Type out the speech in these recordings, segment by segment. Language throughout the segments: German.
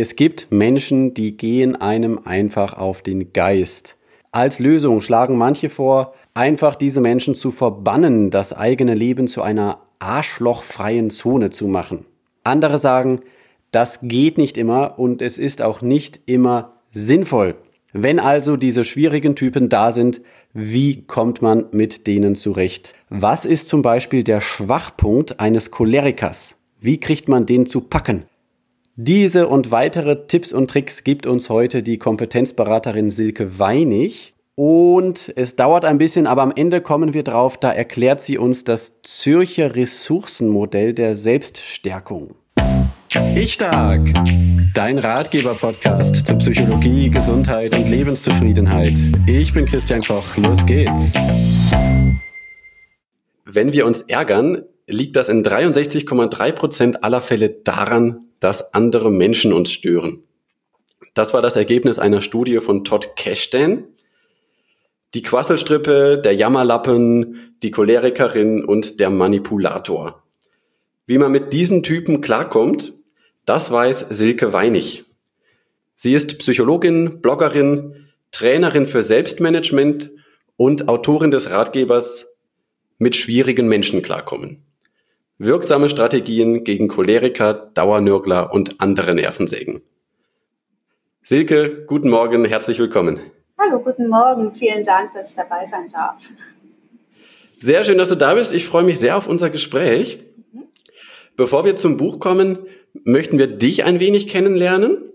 Es gibt Menschen, die gehen einem einfach auf den Geist. Als Lösung schlagen manche vor, einfach diese Menschen zu verbannen, das eigene Leben zu einer arschlochfreien Zone zu machen. Andere sagen, das geht nicht immer und es ist auch nicht immer sinnvoll. Wenn also diese schwierigen Typen da sind, wie kommt man mit denen zurecht? Was ist zum Beispiel der Schwachpunkt eines Cholerikers? Wie kriegt man den zu packen? Diese und weitere Tipps und Tricks gibt uns heute die Kompetenzberaterin Silke Weinig. Und es dauert ein bisschen, aber am Ende kommen wir drauf, da erklärt sie uns das Zürcher Ressourcenmodell der Selbststärkung. Ich stark. Dein Ratgeber-Podcast zu Psychologie, Gesundheit und Lebenszufriedenheit. Ich bin Christian Koch. Los geht's. Wenn wir uns ärgern, liegt das in 63,3 Prozent aller Fälle daran, dass andere Menschen uns stören. Das war das Ergebnis einer Studie von Todd Cashdan. Die Quasselstrippe, der Jammerlappen, die Cholerikerin und der Manipulator. Wie man mit diesen Typen klarkommt, das weiß Silke Weinig. Sie ist Psychologin, Bloggerin, Trainerin für Selbstmanagement und Autorin des Ratgebers Mit schwierigen Menschen klarkommen. Wirksame Strategien gegen Choleriker, Dauernörgler und andere Nervensägen. Silke, guten Morgen, herzlich willkommen. Hallo, guten Morgen. Vielen Dank, dass ich dabei sein darf. Sehr schön, dass du da bist. Ich freue mich sehr auf unser Gespräch. Mhm. Bevor wir zum Buch kommen, möchten wir dich ein wenig kennenlernen.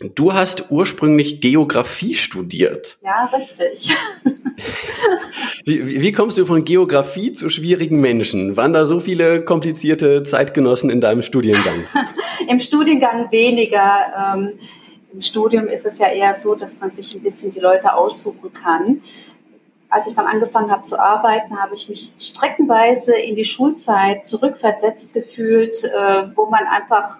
Du hast ursprünglich Geografie studiert. Ja, richtig. wie, wie, kommst du von Geografie zu schwierigen Menschen? Waren da so viele komplizierte Zeitgenossen in deinem Studiengang? Im Studiengang weniger. Ähm, Im Studium ist es ja eher so, dass man sich ein bisschen die Leute aussuchen kann. Als ich dann angefangen habe zu arbeiten, habe ich mich streckenweise in die Schulzeit zurückversetzt gefühlt, äh, wo man einfach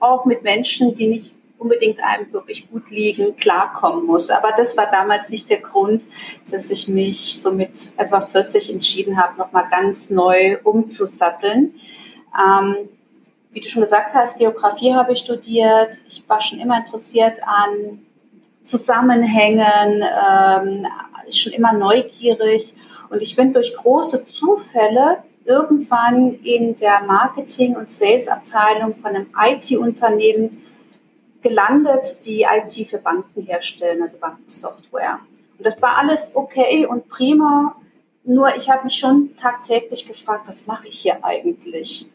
auch mit Menschen, die nicht unbedingt einem wirklich gut liegen, klarkommen muss. Aber das war damals nicht der Grund, dass ich mich so mit etwa 40 entschieden habe, nochmal ganz neu umzusatteln. Ähm, wie du schon gesagt hast, Geografie habe ich studiert. Ich war schon immer interessiert an Zusammenhängen, ähm, schon immer neugierig. Und ich bin durch große Zufälle irgendwann in der Marketing- und Sales-Abteilung von einem IT-Unternehmen gelandet, die IT für Banken herstellen, also Bankensoftware. Und das war alles okay und prima, nur ich habe mich schon tagtäglich gefragt, was mache ich hier eigentlich?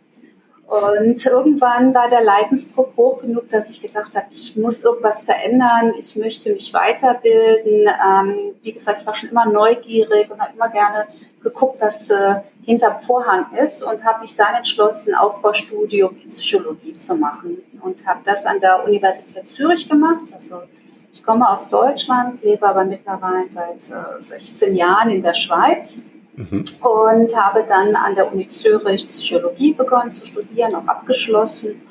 Und irgendwann war der Leidensdruck hoch genug, dass ich gedacht habe, ich muss irgendwas verändern, ich möchte mich weiterbilden. Ähm, wie gesagt, ich war schon immer neugierig und habe immer gerne geguckt, was äh, hinterm Vorhang ist und habe mich dann entschlossen, ein Aufbaustudium in Psychologie zu machen und habe das an der Universität Zürich gemacht. Also ich komme aus Deutschland, lebe aber mittlerweile seit äh, 16 Jahren in der Schweiz mhm. und habe dann an der Uni Zürich Psychologie begonnen zu studieren, auch abgeschlossen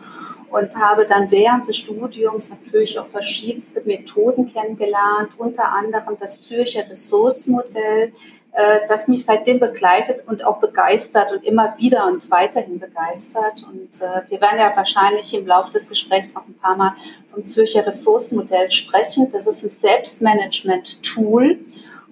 und habe dann während des Studiums natürlich auch verschiedenste Methoden kennengelernt, unter anderem das Zürcher Ressourcenmodell, äh, das mich seitdem begleitet und auch begeistert und immer wieder und weiterhin begeistert. Und äh, wir werden ja wahrscheinlich im Laufe des Gesprächs noch ein paar Mal vom Zürcher Ressourcenmodell sprechen. Das ist ein Selbstmanagement-Tool,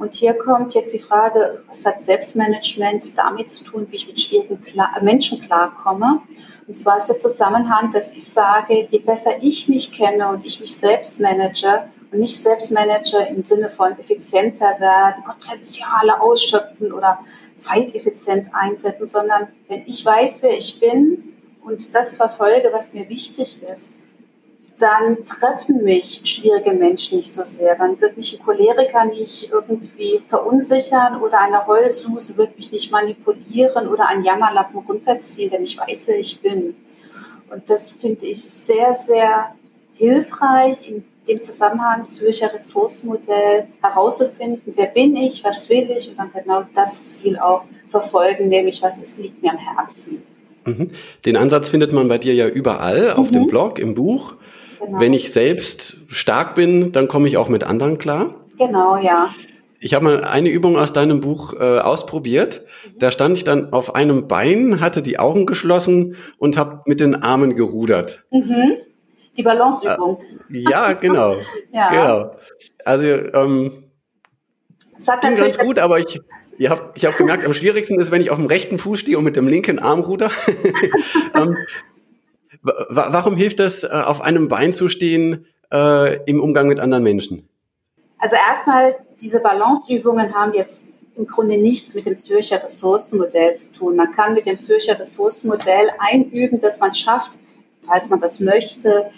und hier kommt jetzt die Frage, was hat Selbstmanagement damit zu tun, wie ich mit schwierigen Menschen klarkomme? Und zwar ist der Zusammenhang, dass ich sage, je besser ich mich kenne und ich mich selbst manage nicht selbst manage im Sinne von effizienter werden, Potenziale ausschöpfen oder zeiteffizient einsetzen, sondern wenn ich weiß, wer ich bin und das verfolge, was mir wichtig ist, dann treffen mich schwierige Menschen nicht so sehr. Dann wird mich ein Choleriker nicht irgendwie verunsichern oder eine Heulsuse wird mich nicht manipulieren oder ein Jammerlappen runterziehen, denn ich weiß, wer ich bin. Und das finde ich sehr, sehr hilfreich in dem Zusammenhang Zürcher Ressourcenmodell herauszufinden, wer bin ich, was will ich und dann genau das Ziel auch verfolgen, nämlich was ist, liegt mir am Herzen. Mhm. Den Ansatz findet man bei dir ja überall, auf mhm. dem Blog, im Buch. Genau. Wenn ich selbst stark bin, dann komme ich auch mit anderen klar. Genau, ja. Ich habe mal eine Übung aus deinem Buch äh, ausprobiert. Mhm. Da stand ich dann auf einem Bein, hatte die Augen geschlossen und habe mit den Armen gerudert. Mhm. Die Balanceübung. Ja, genau. ja. Genau. Also, ähm, hat ging ganz gut, aber ich, ich habe ich hab gemerkt, am schwierigsten ist, wenn ich auf dem rechten Fuß stehe und mit dem linken Arm ruder. ähm, warum hilft das, äh, auf einem Bein zu stehen äh, im Umgang mit anderen Menschen? Also erstmal, diese Balanceübungen haben jetzt im Grunde nichts mit dem Zürcher Ressourcenmodell zu tun. Man kann mit dem Zürcher Ressourcenmodell einüben, dass man schafft, falls man das möchte,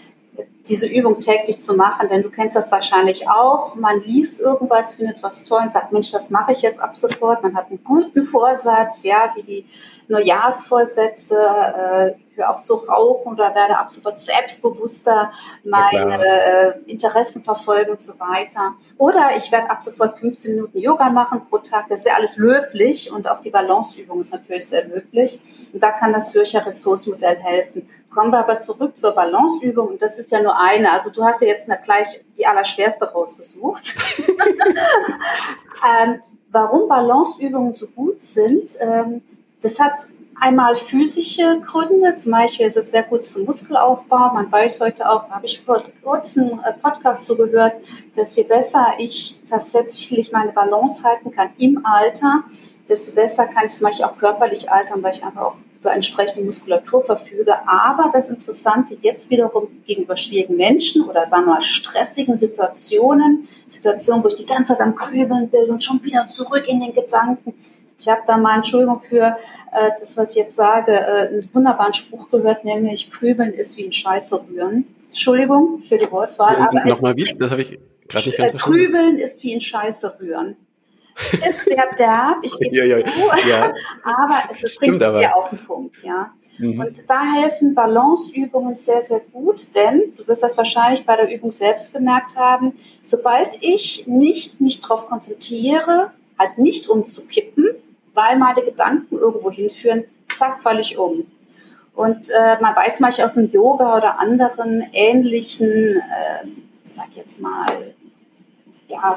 diese Übung täglich zu machen, denn du kennst das wahrscheinlich auch. Man liest irgendwas, findet was toll und sagt, Mensch, das mache ich jetzt ab sofort. Man hat einen guten Vorsatz, ja, wie die Neujahrsvorsätze, äh, hör auf zu rauchen oder werde ab sofort selbstbewusster meine äh, Interessen verfolgen und so weiter. Oder ich werde ab sofort 15 Minuten Yoga machen pro Tag. Das ist ja alles löblich und auch die Balanceübung ist natürlich sehr löblich. Und da kann das Zürcher Ressourcenmodell helfen. Kommen wir aber zurück zur Balanceübung und das ist ja nur eine. Also du hast ja jetzt gleich die allerschwerste rausgesucht. ähm, warum Balanceübungen so gut sind, ähm, das hat einmal physische Gründe. Zum Beispiel ist es sehr gut zum Muskelaufbau. Man weiß heute auch, habe ich vor kurzem einen Podcast zugehört, dass je besser ich tatsächlich meine Balance halten kann im Alter, desto besser kann ich zum Beispiel auch körperlich altern, weil ich einfach auch über entsprechende Muskulatur verfüge. Aber das Interessante jetzt wiederum gegenüber schwierigen Menschen oder sagen wir mal stressigen Situationen, Situationen, wo ich die ganze Zeit am Grübeln bin und schon wieder zurück in den Gedanken. Ich habe da mal, Entschuldigung für äh, das, was ich jetzt sage, äh, einen wunderbaren Spruch gehört, nämlich Grübeln ist wie ein Scheiße rühren. Entschuldigung für die Wortwahl. Ja, Nochmal wie? Das habe ich gerade nicht ganz äh, verstanden. Grübeln ist wie ein Scheiße rühren ist sehr derb, ich gebe ja, ja, zu, ja. aber es bringt es sehr auf den Punkt, ja. Mhm. Und da helfen Balanceübungen sehr, sehr gut, denn du wirst das wahrscheinlich bei der Übung selbst bemerkt haben, sobald ich nicht mich darauf konzentriere, halt nicht umzukippen, weil meine Gedanken irgendwo hinführen, zack, falle ich um. Und äh, man weiß manchmal aus dem Yoga oder anderen ähnlichen, äh, sag jetzt mal, ja,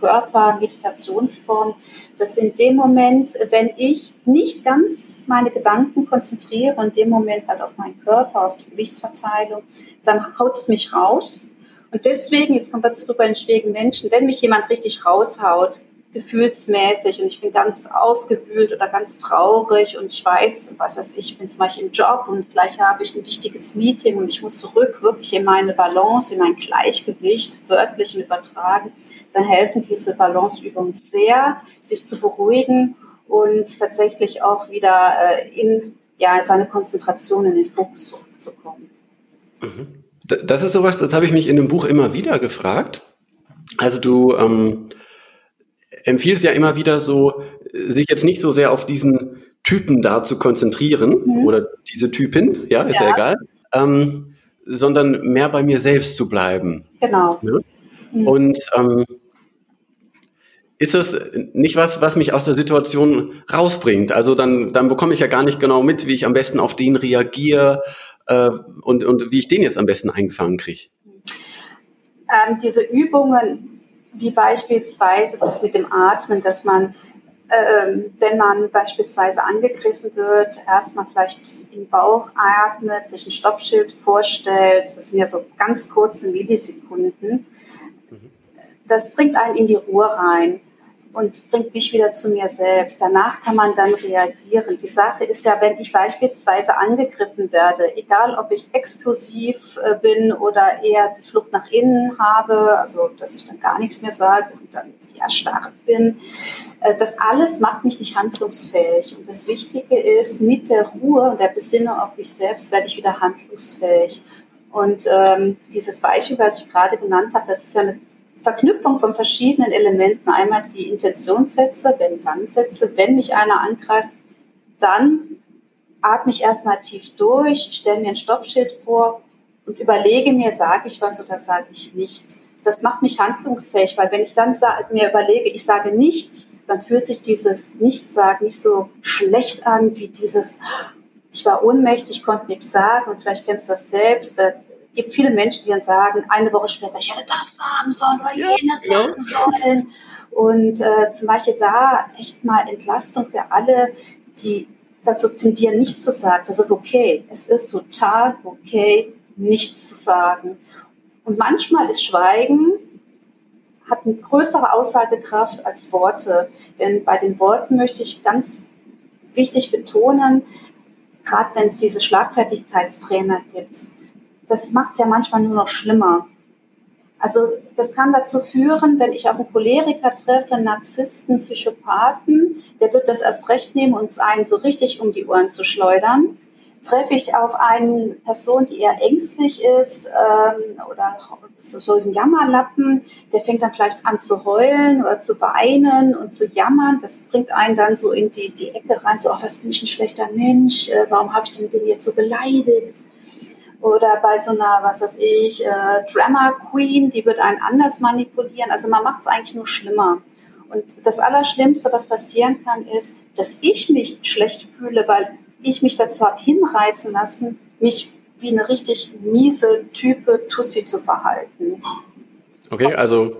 Körper, Meditationsform, dass in dem Moment, wenn ich nicht ganz meine Gedanken konzentriere, in dem Moment halt auf meinen Körper, auf die Gewichtsverteilung, dann haut es mich raus. Und deswegen, jetzt kommt dazu bei den schwierigen Menschen, wenn mich jemand richtig raushaut, gefühlsmäßig und ich bin ganz aufgewühlt oder ganz traurig und ich weiß, was weiß ich, ich bin zum Beispiel im Job und gleich habe ich ein wichtiges Meeting und ich muss zurück wirklich in meine Balance, in mein Gleichgewicht, wörtlich und übertragen, dann helfen diese Balanceübungen sehr, sich zu beruhigen und tatsächlich auch wieder äh, in ja, seine Konzentration in den Fokus zurückzukommen. Mhm. Das ist sowas, das habe ich mich in dem Buch immer wieder gefragt. Also du ähm, empfiehlst ja immer wieder so, sich jetzt nicht so sehr auf diesen Typen da zu konzentrieren mhm. oder diese Typin, ja, ist ja, ja egal, ähm, sondern mehr bei mir selbst zu bleiben. Genau. Ja? Mhm. Und ähm, ist das nicht was, was mich aus der Situation rausbringt? Also dann, dann bekomme ich ja gar nicht genau mit, wie ich am besten auf den reagiere äh, und, und wie ich den jetzt am besten eingefangen kriege. Ähm, diese Übungen, wie beispielsweise das mit dem Atmen, dass man, ähm, wenn man beispielsweise angegriffen wird, erstmal vielleicht im Bauch atmet, sich ein Stoppschild vorstellt, das sind ja so ganz kurze Millisekunden, mhm. das bringt einen in die Ruhe rein und bringt mich wieder zu mir selbst. Danach kann man dann reagieren. Die Sache ist ja, wenn ich beispielsweise angegriffen werde, egal ob ich explosiv äh, bin oder eher die Flucht nach innen habe, also dass ich dann gar nichts mehr sage und dann erstarrt bin, äh, das alles macht mich nicht handlungsfähig. Und das Wichtige ist, mit der Ruhe und der Besinnung auf mich selbst werde ich wieder handlungsfähig. Und ähm, dieses Beispiel, was ich gerade genannt habe, das ist ja eine Verknüpfung von verschiedenen Elementen. Einmal die Intentionssätze, wenn-dann-Sätze. Wenn mich einer angreift, dann atme ich erstmal tief durch, stelle mir ein Stoppschild vor und überlege mir, sage ich was oder sage ich nichts. Das macht mich handlungsfähig, weil wenn ich dann mir überlege, ich sage nichts, dann fühlt sich dieses Nichtsagen nicht so schlecht an wie dieses, ich war ohnmächtig, konnte nichts sagen und vielleicht kennst du das selbst, gibt viele Menschen, die dann sagen, eine Woche später, ich hätte das sagen sollen oder ja, jenes ja. sagen sollen. Und äh, zum Beispiel da echt mal Entlastung für alle, die dazu tendieren, nicht zu sagen, das ist okay. Es ist total okay, nichts zu sagen. Und manchmal ist Schweigen hat eine größere Aussagekraft als Worte. Denn bei den Worten möchte ich ganz wichtig betonen, gerade wenn es diese Schlagfertigkeitstrainer gibt, das macht es ja manchmal nur noch schlimmer. Also das kann dazu führen, wenn ich auf einen Choleriker treffe, Narzissten, Psychopathen, der wird das erst recht nehmen und einen so richtig um die Ohren zu schleudern. Treffe ich auf eine Person, die eher ängstlich ist ähm, oder so, so ein Jammerlappen, der fängt dann vielleicht an zu heulen oder zu weinen und zu jammern. Das bringt einen dann so in die, die Ecke rein, so, ach, was bin ich ein schlechter Mensch, äh, warum habe ich denn den jetzt so beleidigt? Oder bei so einer, was weiß ich, äh, Drama Queen, die wird einen anders manipulieren. Also man macht es eigentlich nur schlimmer. Und das Allerschlimmste, was passieren kann, ist, dass ich mich schlecht fühle, weil ich mich dazu habe hinreißen lassen, mich wie eine richtig miese Type Tussi zu verhalten. Okay, also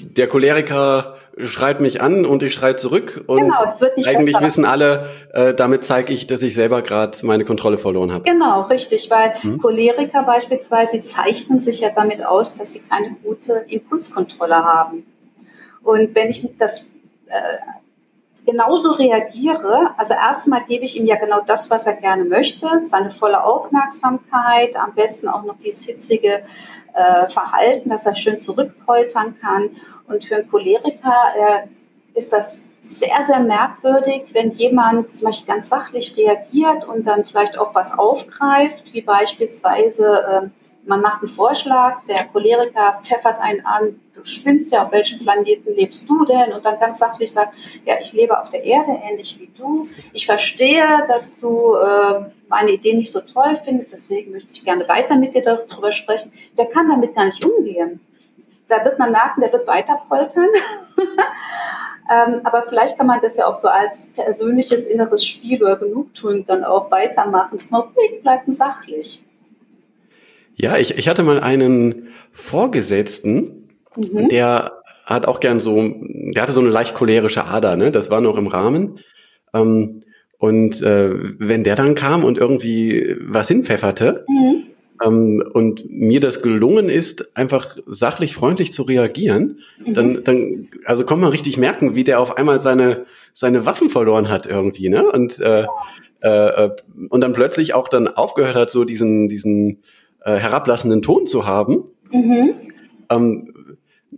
der Choleriker schreit mich an und ich schreie zurück und genau, es wird nicht eigentlich besser. wissen alle, äh, damit zeige ich, dass ich selber gerade meine Kontrolle verloren habe. Genau, richtig, weil hm? Choleriker beispielsweise zeichnen sich ja damit aus, dass sie keine gute Impulskontrolle haben. Und wenn ich das äh, genauso reagiere, also erstmal gebe ich ihm ja genau das, was er gerne möchte, seine volle Aufmerksamkeit, am besten auch noch dieses hitzige äh, Verhalten, dass er schön zurückpoltern kann. Und für einen Choleriker äh, ist das sehr, sehr merkwürdig, wenn jemand zum Beispiel ganz sachlich reagiert und dann vielleicht auch was aufgreift, wie beispielsweise äh, man macht einen Vorschlag, der Choleriker pfeffert einen an, du spinnst ja, auf welchem Planeten lebst du denn? Und dann ganz sachlich sagt, ja, ich lebe auf der Erde, ähnlich wie du. Ich verstehe, dass du äh, meine Idee nicht so toll findest, deswegen möchte ich gerne weiter mit dir darüber sprechen. Der kann damit gar nicht umgehen. Da wird man merken, der wird weiter poltern. ähm, aber vielleicht kann man das ja auch so als persönliches inneres Spiel oder Genugtuung dann auch weitermachen, dass man ruhig bleibt sachlich. Ja, ich, ich hatte mal einen Vorgesetzten, mhm. der hat auch gern so, der hatte so eine leicht cholerische Ader, ne? Das war noch im Rahmen. Ähm, und äh, wenn der dann kam und irgendwie was hinpfefferte mhm. ähm, und mir das gelungen ist, einfach sachlich freundlich zu reagieren, mhm. dann, dann, also kommt man richtig merken, wie der auf einmal seine, seine Waffen verloren hat irgendwie, ne? Und, äh, äh, und dann plötzlich auch dann aufgehört hat, so diesen, diesen äh, herablassenden Ton zu haben. Mhm. Ähm,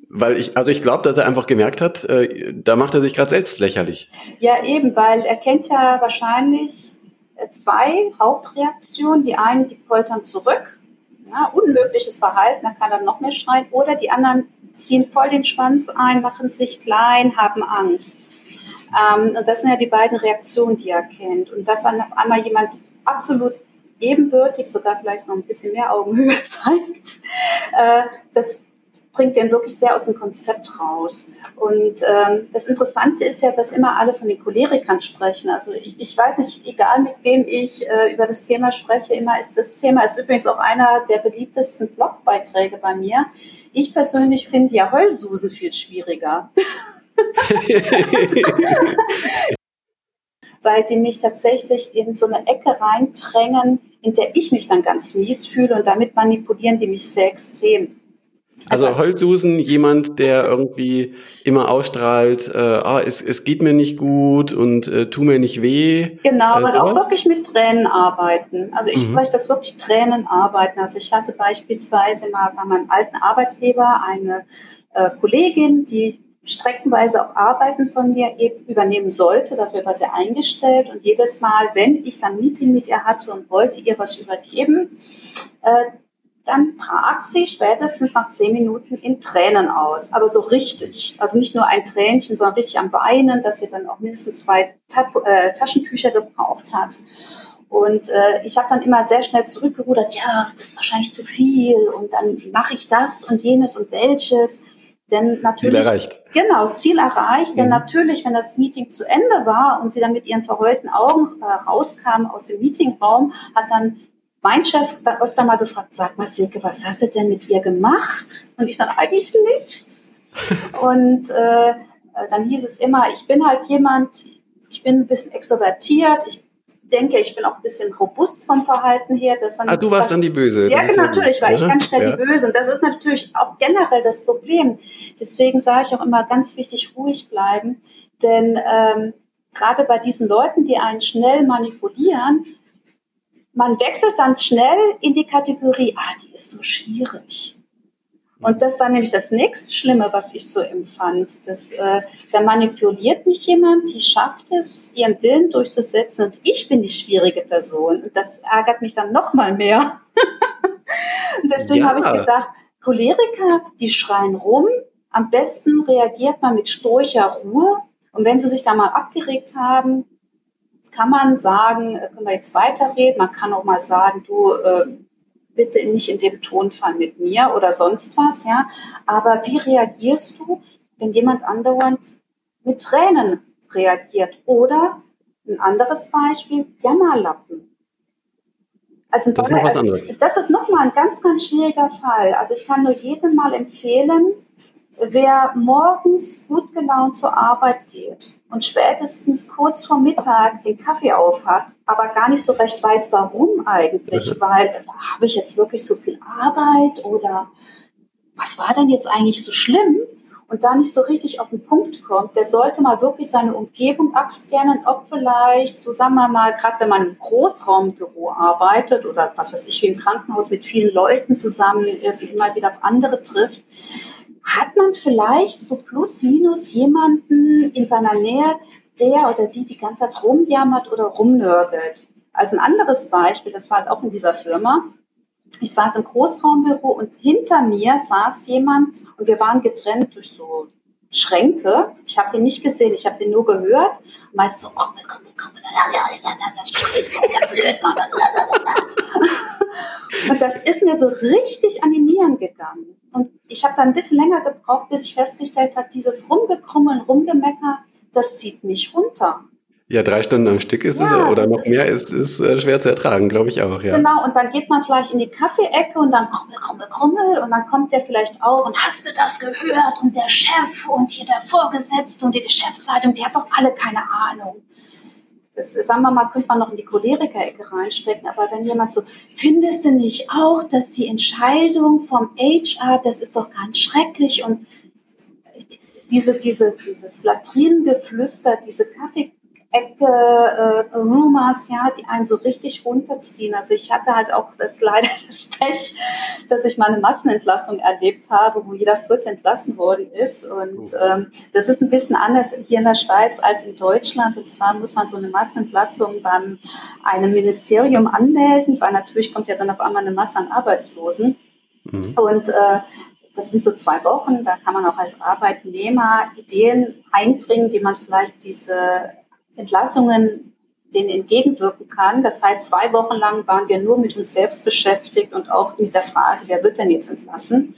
weil ich, also ich glaube, dass er einfach gemerkt hat, äh, da macht er sich gerade selbst lächerlich. Ja, eben, weil er kennt ja wahrscheinlich äh, zwei Hauptreaktionen. Die einen, die poltern zurück, ja, unmögliches Verhalten, da kann er noch mehr schreien. Oder die anderen ziehen voll den Schwanz ein, machen sich klein, haben Angst. Ähm, und das sind ja die beiden Reaktionen, die er kennt. Und dass dann auf einmal jemand absolut ebenbürtig, sogar vielleicht noch ein bisschen mehr Augenhöhe zeigt, äh, das bringt den wirklich sehr aus dem Konzept raus. Und ähm, das Interessante ist ja, dass immer alle von den Cholerikern sprechen. Also ich, ich weiß nicht, egal mit wem ich äh, über das Thema spreche, immer ist das Thema, ist übrigens auch einer der beliebtesten Blogbeiträge bei mir. Ich persönlich finde ja Heulsusen viel schwieriger. weil die mich tatsächlich in so eine Ecke reindrängen, in der ich mich dann ganz mies fühle und damit manipulieren die mich sehr extrem. Also, also Holzsusen, jemand, der irgendwie immer ausstrahlt, äh, ah, es, es geht mir nicht gut und äh, tu mir nicht weh. Genau, äh, auch wirklich mit Tränen arbeiten. Also ich mhm. spreche das wirklich Tränen arbeiten. Also ich hatte beispielsweise mal bei meinem alten Arbeitgeber eine äh, Kollegin, die streckenweise auch Arbeiten von mir eben übernehmen sollte. Dafür war sie eingestellt. Und jedes Mal, wenn ich dann Meeting mit ihr hatte und wollte ihr was übergeben, äh, dann brach sie spätestens nach zehn Minuten in Tränen aus. Aber so richtig. Also nicht nur ein Tränchen, sondern richtig am Weinen, dass sie dann auch mindestens zwei äh, Taschentücher gebraucht hat. Und äh, ich habe dann immer sehr schnell zurückgerudert, ja, das ist wahrscheinlich zu viel und dann mache ich das und jenes und welches. Denn natürlich, Ziel erreicht. Genau, Ziel erreicht. Denn mhm. natürlich, wenn das Meeting zu Ende war und sie dann mit ihren verheulten Augen äh, rauskam aus dem Meetingraum, hat dann mein Chef dann öfter mal gefragt, sag mal Silke, was hast du denn mit ihr gemacht? Und ich dann eigentlich nichts. und äh, dann hieß es immer, ich bin halt jemand, ich bin ein bisschen extrovertiert, ich denke, ich bin auch ein bisschen robust vom Verhalten her. Dass dann ah, du warst dann die Böse. Ja, genau, natürlich war ich ganz schnell ja. die Böse. Und das ist natürlich auch generell das Problem. Deswegen sage ich auch immer ganz wichtig, ruhig bleiben. Denn ähm, gerade bei diesen Leuten, die einen schnell manipulieren, man wechselt dann schnell in die Kategorie, ah, die ist so schwierig. Und das war nämlich das nächste Schlimme, was ich so empfand. Das, äh, da manipuliert mich jemand, die schafft es, ihren Willen durchzusetzen und ich bin die schwierige Person. Und das ärgert mich dann noch mal mehr. und deswegen ja. habe ich gedacht, Choleriker, die schreien rum. Am besten reagiert man mit stoischer Ruhe. Und wenn sie sich da mal abgeregt haben, kann man sagen, äh, können wir jetzt weiterreden. Man kann auch mal sagen, du, äh, bitte nicht in dem Tonfall mit mir oder sonst was, ja. Aber wie reagierst du, wenn jemand andauernd mit Tränen reagiert? Oder ein anderes Beispiel, Jammerlappen. Also das, ist was anderes. das ist nochmal ein ganz, ganz schwieriger Fall. Also ich kann nur jedem mal empfehlen, wer morgens gut gelaunt zur Arbeit geht und spätestens kurz vor Mittag den Kaffee aufhat, aber gar nicht so recht weiß, warum eigentlich, mhm. weil habe ich jetzt wirklich so viel Arbeit oder was war denn jetzt eigentlich so schlimm? Und da nicht so richtig auf den Punkt kommt, der sollte mal wirklich seine Umgebung abscannen, ob vielleicht, so sagen wir mal, gerade wenn man im Großraumbüro arbeitet oder was weiß ich, wie im Krankenhaus mit vielen Leuten zusammen ist und immer wieder auf andere trifft, hat man vielleicht so plus minus jemanden in seiner Nähe, der oder die die ganze Zeit rumjammert oder rumnörgelt. Als ein anderes Beispiel, das war halt auch in dieser Firma. Ich saß im Großraumbüro und hinter mir saß jemand und wir waren getrennt durch so Schränke. Ich habe den nicht gesehen, ich habe den nur gehört. Meist so, komm, komm, komm, blöd, Und das ist mir so richtig an die Nieren gegangen. Und ich habe da ein bisschen länger gebraucht, bis ich festgestellt habe, dieses Rumgekrummeln, Rumgemecker, das zieht mich runter. Ja, drei Stunden am Stück ist ja, es oder noch ist mehr ist, ist äh, schwer zu ertragen, glaube ich auch, ja. Genau, und dann geht man vielleicht in die Kaffeeecke und dann krummel, krummel, krummel und dann kommt der vielleicht auch und hast du das gehört und der Chef und hier der Vorgesetzte und die Geschäftsleitung, die hat doch alle keine Ahnung das, sagen wir mal, könnte man noch in die Choleriker-Ecke reinstecken, aber wenn jemand so, findest du nicht auch, dass die Entscheidung vom HR, das ist doch ganz schrecklich und diese, diese, dieses Latrinengeflüster, diese Kaffee, Ecke, äh, Rumors, ja, die einen so richtig runterziehen. Also ich hatte halt auch das leider das Pech, dass ich mal eine Massenentlassung erlebt habe, wo jeder Vierte entlassen worden ist. Und ähm, das ist ein bisschen anders hier in der Schweiz als in Deutschland. Und zwar muss man so eine Massenentlassung beim einem Ministerium anmelden, weil natürlich kommt ja dann auf einmal eine Masse an Arbeitslosen. Mhm. Und äh, das sind so zwei Wochen, da kann man auch als Arbeitnehmer Ideen einbringen, wie man vielleicht diese Entlassungen denen entgegenwirken kann. Das heißt, zwei Wochen lang waren wir nur mit uns selbst beschäftigt und auch mit der Frage, wer wird denn jetzt entlassen?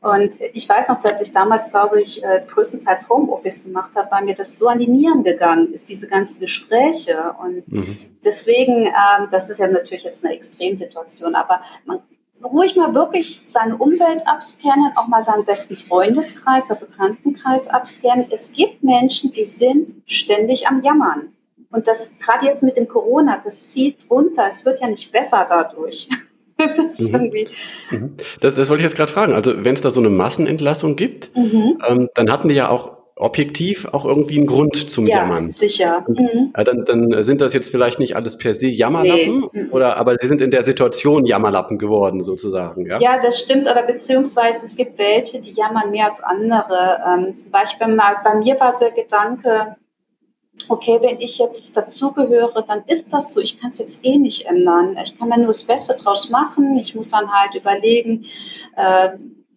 Und ich weiß noch, dass ich damals, glaube ich, äh, größtenteils Homeoffice gemacht habe, weil mir das so an die Nieren gegangen ist, diese ganzen Gespräche. Und mhm. deswegen, ähm, das ist ja natürlich jetzt eine Extremsituation, aber man ruhig mal wirklich seine Umwelt abscannen, auch mal seinen besten Freundeskreis oder Bekanntenkreis abscannen. Es gibt Menschen, die sind ständig am Jammern. Und das gerade jetzt mit dem Corona, das zieht runter. Es wird ja nicht besser dadurch. Das, mhm. mhm. das, das, wollte ich jetzt gerade fragen. Also wenn es da so eine Massenentlassung gibt, mhm. ähm, dann hatten die ja auch objektiv auch irgendwie einen Grund zum ja, Jammern. Sicher. Mhm. Ja, dann, dann sind das jetzt vielleicht nicht alles per se Jammerlappen, nee. Mhm. oder aber sie sind in der Situation Jammerlappen geworden, sozusagen. Ja, ja das stimmt, oder beziehungsweise es gibt welche, die jammern mehr als andere. Ähm, zum Beispiel mal, bei mir war so der Gedanke, okay, wenn ich jetzt dazugehöre, dann ist das so. Ich kann es jetzt eh nicht ändern. Ich kann mir nur das Beste draus machen. Ich muss dann halt überlegen, äh,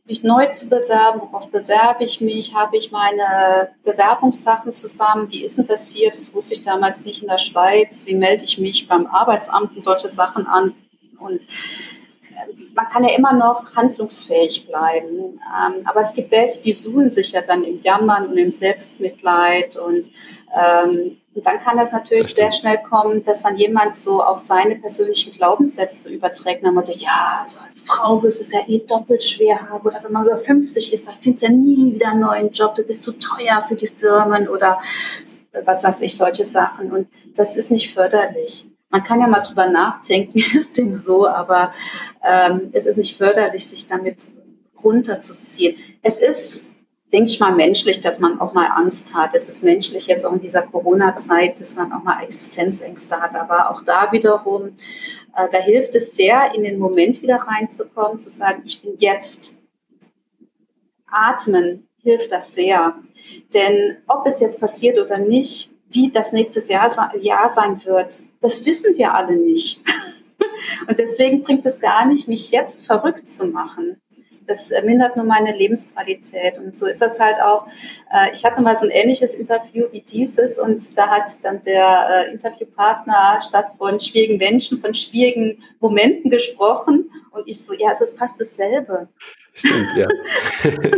mich neu zu bewerben, worauf bewerbe ich mich, habe ich meine Bewerbungssachen zusammen, wie ist denn das hier, das wusste ich damals nicht in der Schweiz, wie melde ich mich beim Arbeitsamt und solche Sachen an? Und äh, man kann ja immer noch handlungsfähig bleiben. Ähm, aber es gibt welche, die suchen sich ja dann im Jammern und im Selbstmitleid und ähm, und dann kann das natürlich das sehr schnell kommen, dass dann jemand so auch seine persönlichen Glaubenssätze überträgt. Nach Motto, ja, also als Frau wirst du es ja eh doppelt schwer haben. Oder wenn man über 50 ist, dann findest du ja nie wieder einen neuen Job. Du bist zu teuer für die Firmen oder was weiß ich, solche Sachen. Und das ist nicht förderlich. Man kann ja mal drüber nachdenken, ist dem so, aber ähm, es ist nicht förderlich, sich damit runterzuziehen. Es ist, denke ich mal, menschlich, dass man auch mal Angst hat. Es ist menschlich jetzt auch in dieser Corona-Zeit, dass man auch mal Existenzängste hat. Aber auch da wiederum, äh, da hilft es sehr, in den Moment wieder reinzukommen, zu sagen, ich bin jetzt. Atmen hilft das sehr. Denn ob es jetzt passiert oder nicht, wie das nächstes Jahr, Jahr sein wird, das wissen wir alle nicht. Und deswegen bringt es gar nicht, mich jetzt verrückt zu machen. Das mindert nur meine Lebensqualität. Und so ist das halt auch. Äh, ich hatte mal so ein ähnliches Interview wie dieses und da hat dann der äh, Interviewpartner statt von schwierigen Menschen, von schwierigen Momenten gesprochen. Und ich so, ja, es ist fast dasselbe. Stimmt, ja.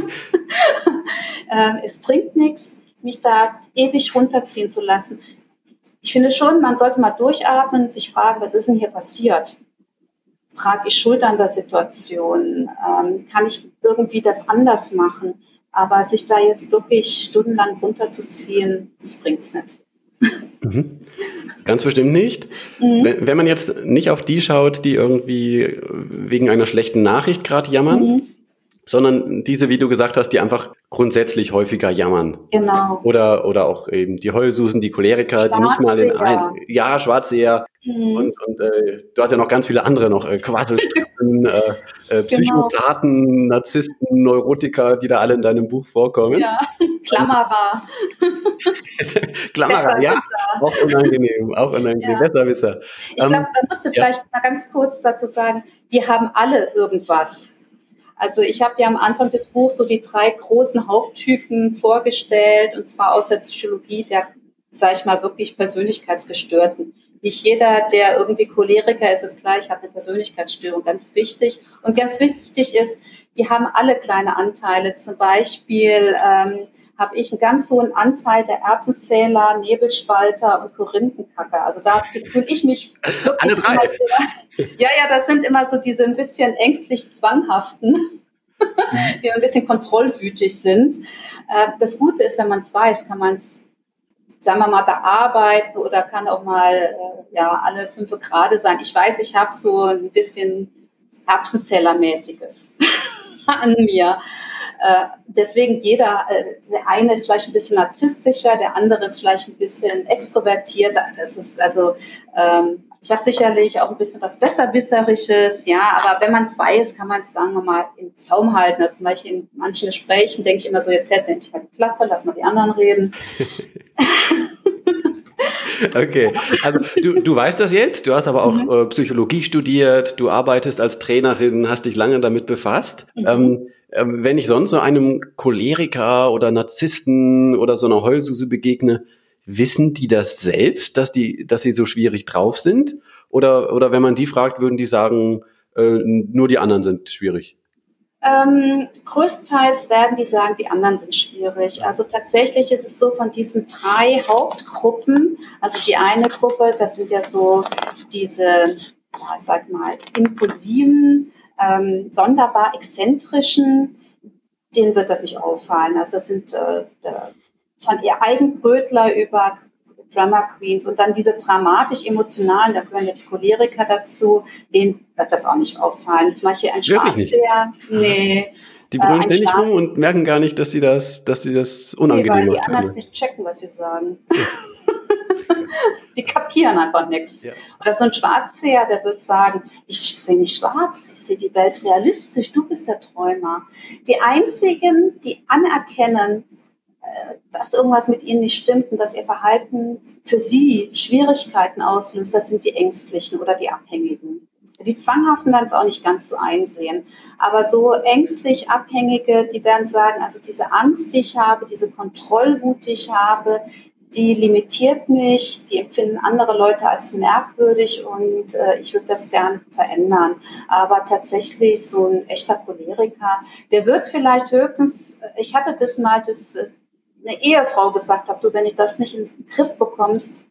Ähm, es bringt nichts, mich da ewig runterziehen zu lassen. Ich finde schon, man sollte mal durchatmen und sich fragen, was ist denn hier passiert? Trage ich Schuld an der Situation? Ähm, kann ich irgendwie das anders machen? Aber sich da jetzt wirklich stundenlang runterzuziehen, das bringt es nicht. Mhm. Ganz bestimmt nicht. Mhm. Wenn, wenn, man jetzt nicht auf die schaut, die irgendwie wegen einer schlechten Nachricht gerade jammern, mhm sondern diese, wie du gesagt hast, die einfach grundsätzlich häufiger jammern. Genau. Oder, oder auch eben die Heulsusen, die Choleriker, die nicht mal in ein, ja, Schwarzseher. Mhm. Und, und äh, du hast ja noch ganz viele andere noch, äh, Quasselstrippen, äh, äh, genau. Psychopathen, genau. Narzissten, Neurotiker, die da alle in deinem Buch vorkommen. Ja, Klammerer. Klammerer, ja, auch unangenehm, auch unangenehm, ja. Besserwisser. Ich glaube, ähm, man müsste ja. vielleicht mal ganz kurz dazu sagen, wir haben alle irgendwas also ich habe ja am Anfang des Buchs so die drei großen Haupttypen vorgestellt, und zwar aus der Psychologie der, sage ich mal, wirklich Persönlichkeitsgestörten. Nicht jeder, der irgendwie Choleriker ist, ist gleich, hat eine Persönlichkeitsstörung. Ganz wichtig. Und ganz wichtig ist, wir haben alle kleine Anteile. Zum Beispiel ähm, habe ich einen ganz hohen Anteil der Erbsenzähler, Nebelspalter und Korinthenkacker. Also da fühle ich mich wirklich Alle drei. Sehr, ja, ja, das sind immer so diese ein bisschen ängstlich zwanghaften, die ein bisschen kontrollwütig sind. Äh, das Gute ist, wenn man es weiß, kann man es sagen wir mal, bearbeiten oder kann auch mal äh, ja, alle fünf Grade sein. Ich weiß, ich habe so ein bisschen Erbsenzählermäßiges an mir. Äh, deswegen jeder, äh, der eine ist vielleicht ein bisschen narzisstischer, der andere ist vielleicht ein bisschen extrovertiert. Das ist also, ähm, ich habe sicherlich auch ein bisschen was Besserwisserisches, ja, aber wenn man zwei ist, kann man es, sagen wir mal, im Zaum halten. Also zum Beispiel in manchen Gesprächen denke ich immer so, jetzt hält endlich mal die Klappe, lass mal die anderen reden. Okay, also du, du weißt das jetzt, du hast aber auch mhm. äh, Psychologie studiert, du arbeitest als Trainerin, hast dich lange damit befasst. Mhm. Ähm, wenn ich sonst so einem Choleriker oder Narzissten oder so einer Heulsuse begegne, wissen die das selbst, dass die, dass sie so schwierig drauf sind? Oder, oder wenn man die fragt, würden die sagen, äh, nur die anderen sind schwierig? Ähm, größtenteils werden die sagen, die anderen sind schwierig. Also tatsächlich ist es so von diesen drei Hauptgruppen, also die eine Gruppe, das sind ja so diese, ja, sag mal, impulsiven, ähm, sonderbar exzentrischen, denen wird das nicht auffallen. Also das sind äh, von eher Eigenbrötler über Drama Queens und dann diese dramatisch emotionalen, da gehören ja die Choleriker dazu, denen wird das auch nicht auffallen. Zum Beispiel ein Schwarzseher, nee. Die brüllen äh, ständig rum und merken gar nicht, dass sie das, dass sie das unangenehm nee, weil die anders nicht checken, was sie sagen. die kapieren einfach nichts. Ja. Oder so ein Schwarzseher, der wird sagen, ich sehe nicht schwarz, ich sehe die Welt realistisch, du bist der Träumer. Die einzigen, die anerkennen, äh, dass irgendwas mit ihnen nicht stimmt und dass ihr Verhalten für sie Schwierigkeiten auslöst, das sind die Ängstlichen oder die Abhängigen. Die Zwanghaften werden es auch nicht ganz so einsehen. Aber so ängstlich Abhängige, die werden sagen, also diese Angst, die ich habe, diese Kontrollwut, die ich habe, die limitiert mich, die empfinden andere Leute als merkwürdig und äh, ich würde das gern verändern. Aber tatsächlich so ein echter Choleriker, der wird vielleicht höchstens, ich hatte das mal, dass eine Ehefrau gesagt hat, du, wenn ich das nicht in den Griff bekommst,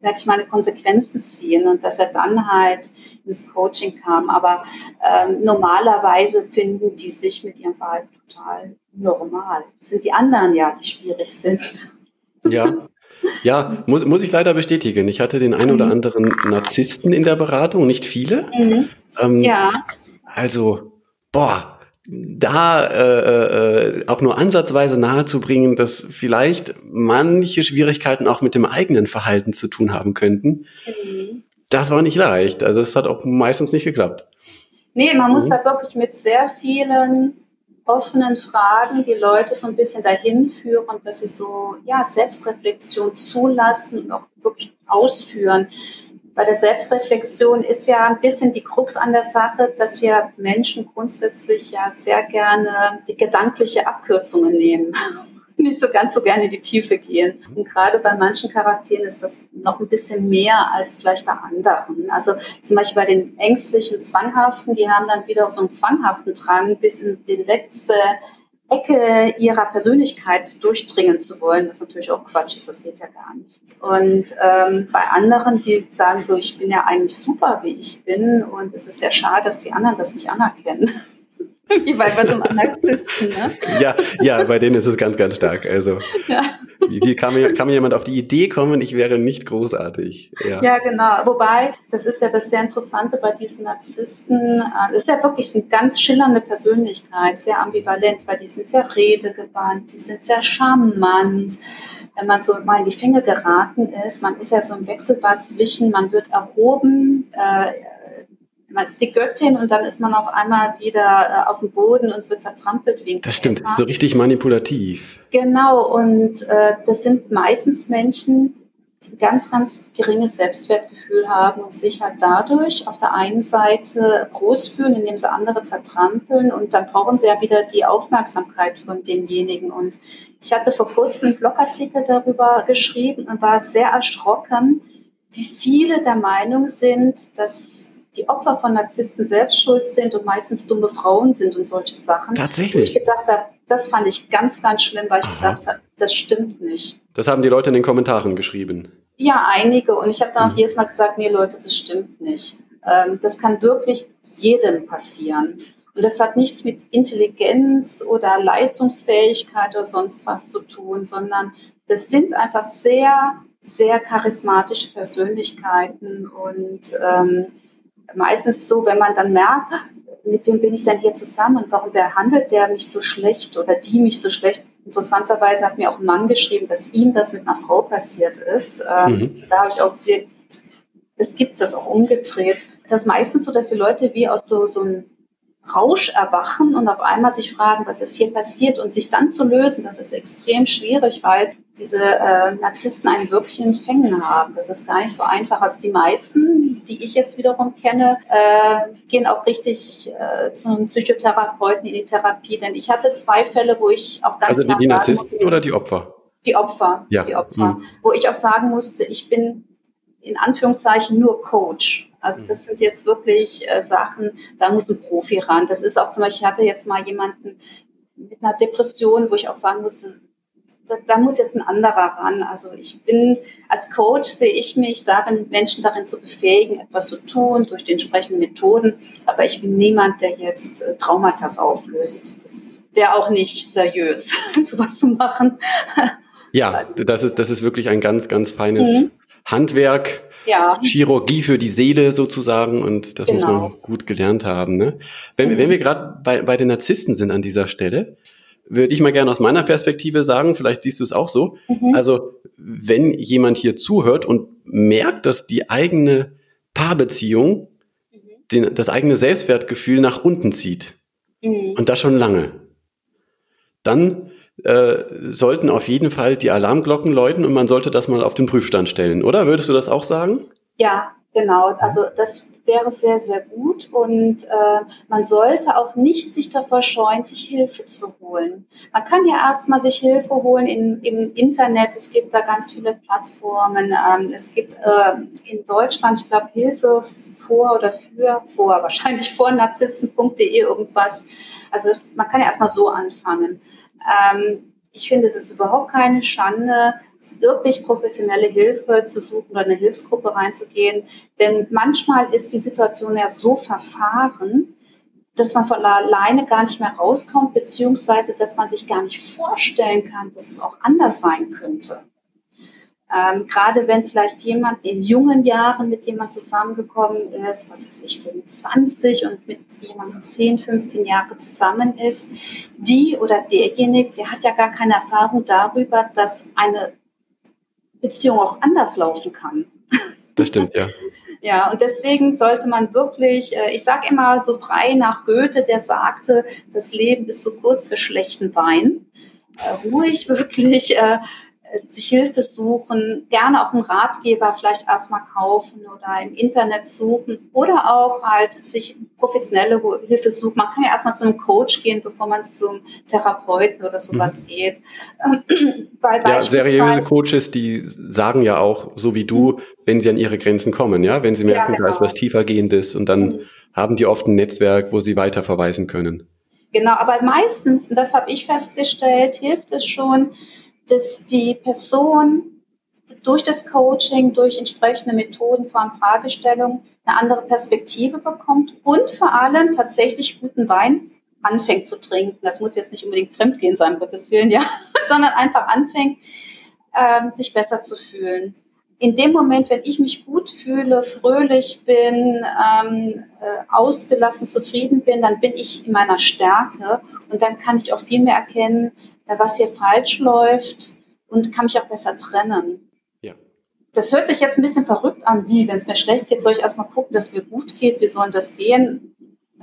werde ich meine Konsequenzen ziehen und dass er dann halt ins Coaching kam. Aber ähm, normalerweise finden die sich mit ihrem Verhalten total normal. Das sind die anderen ja, die schwierig sind. Ja. Ja, muss, muss ich leider bestätigen. Ich hatte den einen oder mhm. anderen Narzissten in der Beratung, nicht viele. Mhm. Ähm, ja. Also, boah, da äh, äh, auch nur ansatzweise nahezubringen, dass vielleicht manche Schwierigkeiten auch mit dem eigenen Verhalten zu tun haben könnten, mhm. das war nicht leicht. Also es hat auch meistens nicht geklappt. Nee, man muss mhm. da wirklich mit sehr vielen offenen Fragen die Leute so ein bisschen dahin führen, dass sie so ja, Selbstreflexion zulassen und auch wirklich ausführen. Bei der Selbstreflexion ist ja ein bisschen die Krux an der Sache, dass wir Menschen grundsätzlich ja sehr gerne die gedankliche Abkürzungen nehmen nicht so ganz so gerne in die Tiefe gehen. Und gerade bei manchen Charakteren ist das noch ein bisschen mehr als vielleicht bei anderen. Also zum Beispiel bei den ängstlichen, zwanghaften, die haben dann wieder so einen zwanghaften Drang, bis in die letzte Ecke ihrer Persönlichkeit durchdringen zu wollen, was natürlich auch Quatsch ist, das geht ja gar nicht. Und ähm, bei anderen, die sagen so, ich bin ja eigentlich super, wie ich bin und es ist sehr schade, dass die anderen das nicht anerkennen. Wie bei, so einem Narzissten, ne? Ja, ja, bei denen ist es ganz, ganz stark. Also, ja. wie, wie kann, mir, kann mir jemand auf die Idee kommen, ich wäre nicht großartig? Ja. ja, genau. Wobei, das ist ja das sehr Interessante bei diesen Narzissten. Äh, das ist ja wirklich eine ganz schillernde Persönlichkeit, sehr ambivalent, weil die sind sehr redegewandt, die sind sehr charmant wenn man so mal in die Finger geraten ist, man ist ja so im Wechselbad zwischen, man wird erhoben, äh, man ist die Göttin und dann ist man auf einmal wieder äh, auf dem Boden und wird zertrampelt wegen. Das stimmt, so richtig manipulativ. Genau, und äh, das sind meistens Menschen, die ein ganz, ganz geringes Selbstwertgefühl haben und sich halt dadurch auf der einen Seite groß fühlen, indem sie andere zertrampeln und dann brauchen sie ja wieder die Aufmerksamkeit von demjenigen. Und ich hatte vor kurzem einen Blogartikel darüber geschrieben und war sehr erschrocken, wie viele der Meinung sind, dass die Opfer von Narzissten selbst schuld sind und meistens dumme Frauen sind und solche Sachen. Tatsächlich. Wo ich gedacht habe, das fand ich ganz, ganz schlimm, weil ich Aha. gedacht habe, das stimmt nicht. Das haben die Leute in den Kommentaren geschrieben. Ja, einige. Und ich habe dann auch mhm. jedes Mal gesagt, nee Leute, das stimmt nicht. Ähm, das kann wirklich jedem passieren. Und das hat nichts mit Intelligenz oder Leistungsfähigkeit oder sonst was zu tun, sondern das sind einfach sehr, sehr charismatische Persönlichkeiten und ähm, meistens so, wenn man dann merkt, mit wem bin ich denn hier zusammen und warum behandelt der mich so schlecht oder die mich so schlecht. Interessanterweise hat mir auch ein Mann geschrieben, dass ihm das mit einer Frau passiert ist. Ähm, mhm. Da habe ich auch viel, es gibt das auch umgedreht. Das ist meistens so, dass die Leute wie aus so, so einem Rausch erwachen und auf einmal sich fragen, was ist hier passiert und sich dann zu lösen, das ist extrem schwierig, weil diese äh, Narzissten einen wirklichen Fängen haben. Das ist gar nicht so einfach. Also die meisten, die ich jetzt wiederum kenne, äh, gehen auch richtig äh, zum Psychotherapeuten in die Therapie. Denn ich hatte zwei Fälle, wo ich auch ganz Also die, die Narzissten musste, oder die Opfer? Die Opfer, ja. die Opfer. Mhm. Wo ich auch sagen musste, ich bin in Anführungszeichen nur Coach. Also das sind jetzt wirklich äh, Sachen, da muss ein Profi ran. Das ist auch zum Beispiel, ich hatte jetzt mal jemanden mit einer Depression, wo ich auch sagen musste, da, da, muss jetzt ein anderer ran. Also ich bin als Coach sehe ich mich darin, Menschen darin zu befähigen, etwas zu tun durch die entsprechenden Methoden. Aber ich bin niemand, der jetzt äh, Traumata auflöst. Das wäre auch nicht seriös, sowas zu machen. Ja, das ist, das ist wirklich ein ganz, ganz feines mhm. Handwerk. Ja. Chirurgie für die Seele sozusagen und das genau. muss man genau. gut gelernt haben. Ne? Wenn, mhm. wenn wir gerade bei, bei den Narzissten sind an dieser Stelle, würde ich mal gerne aus meiner Perspektive sagen, vielleicht siehst du es auch so. Mhm. Also, wenn jemand hier zuhört und merkt, dass die eigene Paarbeziehung mhm. den, das eigene Selbstwertgefühl nach unten zieht mhm. und das schon lange, dann äh, sollten auf jeden Fall die Alarmglocken läuten und man sollte das mal auf den Prüfstand stellen, oder? Würdest du das auch sagen? Ja, genau. Also das wäre sehr, sehr gut. Und äh, man sollte auch nicht sich davor scheuen, sich Hilfe zu holen. Man kann ja erstmal sich Hilfe holen in, im Internet. Es gibt da ganz viele Plattformen. Ähm, es gibt äh, in Deutschland, ich glaube, Hilfe vor oder für, vor, wahrscheinlich vor narzissten.de irgendwas. Also das, man kann ja erstmal so anfangen. Ähm, ich finde, es ist überhaupt keine Schande, wirklich professionelle Hilfe zu suchen oder eine Hilfsgruppe reinzugehen. Denn manchmal ist die Situation ja so verfahren, dass man von alleine gar nicht mehr rauskommt, beziehungsweise dass man sich gar nicht vorstellen kann, dass es auch anders sein könnte. Ähm, gerade wenn vielleicht jemand in jungen Jahren mit jemand zusammengekommen ist, was weiß ich, so mit 20 und mit jemandem 10, 15 Jahre zusammen ist, die oder derjenige, der hat ja gar keine Erfahrung darüber, dass eine Beziehung auch anders laufen kann. Das stimmt, ja. Ja, und deswegen sollte man wirklich, äh, ich sage immer so frei nach Goethe, der sagte, das Leben ist so kurz für schlechten Wein. Äh, ruhig wirklich äh, sich Hilfe suchen, gerne auch einen Ratgeber vielleicht erstmal kaufen oder im Internet suchen oder auch halt sich professionelle Hilfe suchen. Man kann ja erstmal zu einem Coach gehen, bevor man zum Therapeuten oder sowas mhm. geht. Weil ja, seriöse Coaches, die sagen ja auch, so wie du, wenn sie an ihre Grenzen kommen, ja, wenn sie merken, ja, genau. da ist genau. was tiefergehendes und dann mhm. haben die oft ein Netzwerk, wo sie weiter verweisen können. Genau, aber meistens, das habe ich festgestellt, hilft es schon, dass die Person durch das Coaching, durch entsprechende Methoden, vor allem Fragestellungen, eine andere Perspektive bekommt und vor allem tatsächlich guten Wein anfängt zu trinken. Das muss jetzt nicht unbedingt Fremdgehen sein, Gottes Willen, ja, sondern einfach anfängt, ähm, sich besser zu fühlen. In dem Moment, wenn ich mich gut fühle, fröhlich bin, ähm, äh, ausgelassen, zufrieden bin, dann bin ich in meiner Stärke und dann kann ich auch viel mehr erkennen, was hier falsch läuft und kann mich auch besser trennen. Ja. Das hört sich jetzt ein bisschen verrückt an, wie, wenn es mir schlecht geht, soll ich erstmal gucken, dass es mir gut geht, wie sollen das gehen?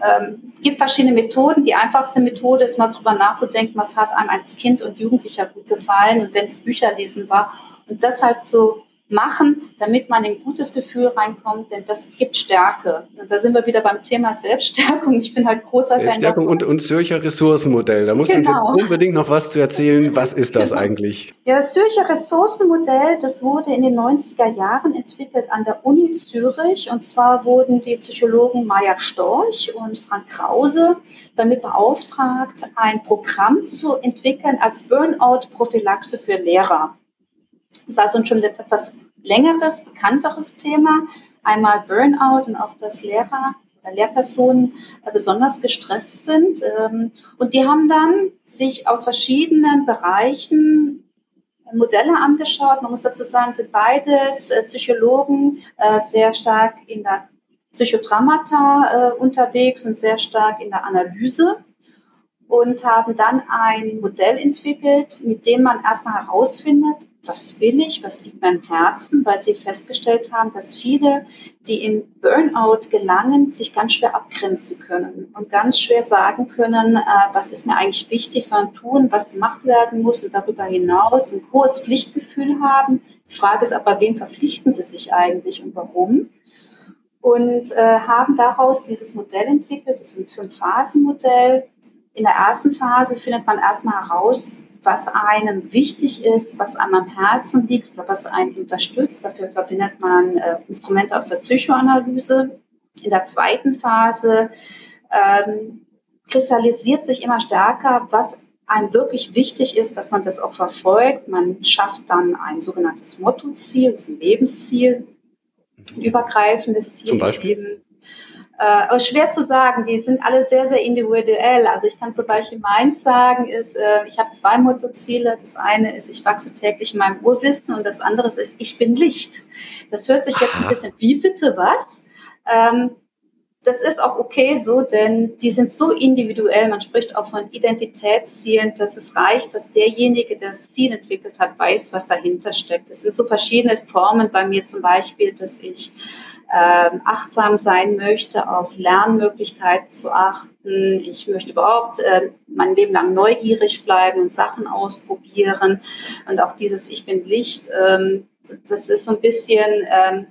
Ähm, gibt verschiedene Methoden. Die einfachste Methode ist mal drüber nachzudenken, was hat einem als Kind und Jugendlicher gut gefallen und wenn es Bücher lesen war und das halt so machen, damit man in ein gutes Gefühl reinkommt, denn das gibt Stärke. Und da sind wir wieder beim Thema Selbststärkung. Ich bin halt großer Selbststärkung Fan. und, und Zürcher Ressourcenmodell. Da muss genau. uns jetzt unbedingt noch was zu erzählen. Was ist das genau. eigentlich? Ja, das Zürcher Ressourcenmodell, das wurde in den 90er Jahren entwickelt an der Uni Zürich. Und zwar wurden die Psychologen Maya Storch und Frank Krause damit beauftragt, ein Programm zu entwickeln als Burnout-Prophylaxe für Lehrer. Das ist also schon etwas längeres, bekannteres Thema. Einmal Burnout und auch, dass Lehrer oder Lehrpersonen äh, besonders gestresst sind. Ähm, und die haben dann sich aus verschiedenen Bereichen Modelle angeschaut. Man muss dazu sagen, sind beides äh, Psychologen äh, sehr stark in der Psychotraumata unterwegs und sehr stark in der Analyse und haben dann ein Modell entwickelt, mit dem man erstmal herausfindet, was will ich, was liegt mir am Herzen, weil sie festgestellt haben, dass viele, die in Burnout gelangen, sich ganz schwer abgrenzen können und ganz schwer sagen können, äh, was ist mir eigentlich wichtig, sondern tun, was gemacht werden muss und darüber hinaus ein hohes Pflichtgefühl haben. Die Frage ist aber, wem verpflichten sie sich eigentlich und warum? Und äh, haben daraus dieses Modell entwickelt, das ist ein Fünf-Phasen-Modell. In der ersten Phase findet man erstmal heraus, was einem wichtig ist, was einem am Herzen liegt oder was einen unterstützt. Dafür verwendet man äh, Instrumente aus der Psychoanalyse. In der zweiten Phase ähm, kristallisiert sich immer stärker, was einem wirklich wichtig ist, dass man das auch verfolgt. Man schafft dann ein sogenanntes Mottoziel, das ist ein Lebensziel, ein übergreifendes Ziel. Zum Beispiel? Äh, schwer zu sagen, die sind alle sehr, sehr individuell. Also ich kann zum Beispiel meins sagen, ist, äh, ich habe zwei Mottoziele. Das eine ist, ich wachse täglich in meinem Urwissen und das andere ist, ich bin Licht. Das hört sich jetzt ein bisschen, wie bitte was? Ähm, das ist auch okay so, denn die sind so individuell. Man spricht auch von Identitätszielen, dass es reicht, dass derjenige, der das Ziel entwickelt hat, weiß, was dahinter steckt. Es sind so verschiedene Formen bei mir zum Beispiel, dass ich ähm, achtsam sein möchte, auf Lernmöglichkeiten zu achten. Ich möchte überhaupt äh, mein Leben lang neugierig bleiben und Sachen ausprobieren. Und auch dieses Ich bin Licht, ähm, das ist so ein bisschen ähm,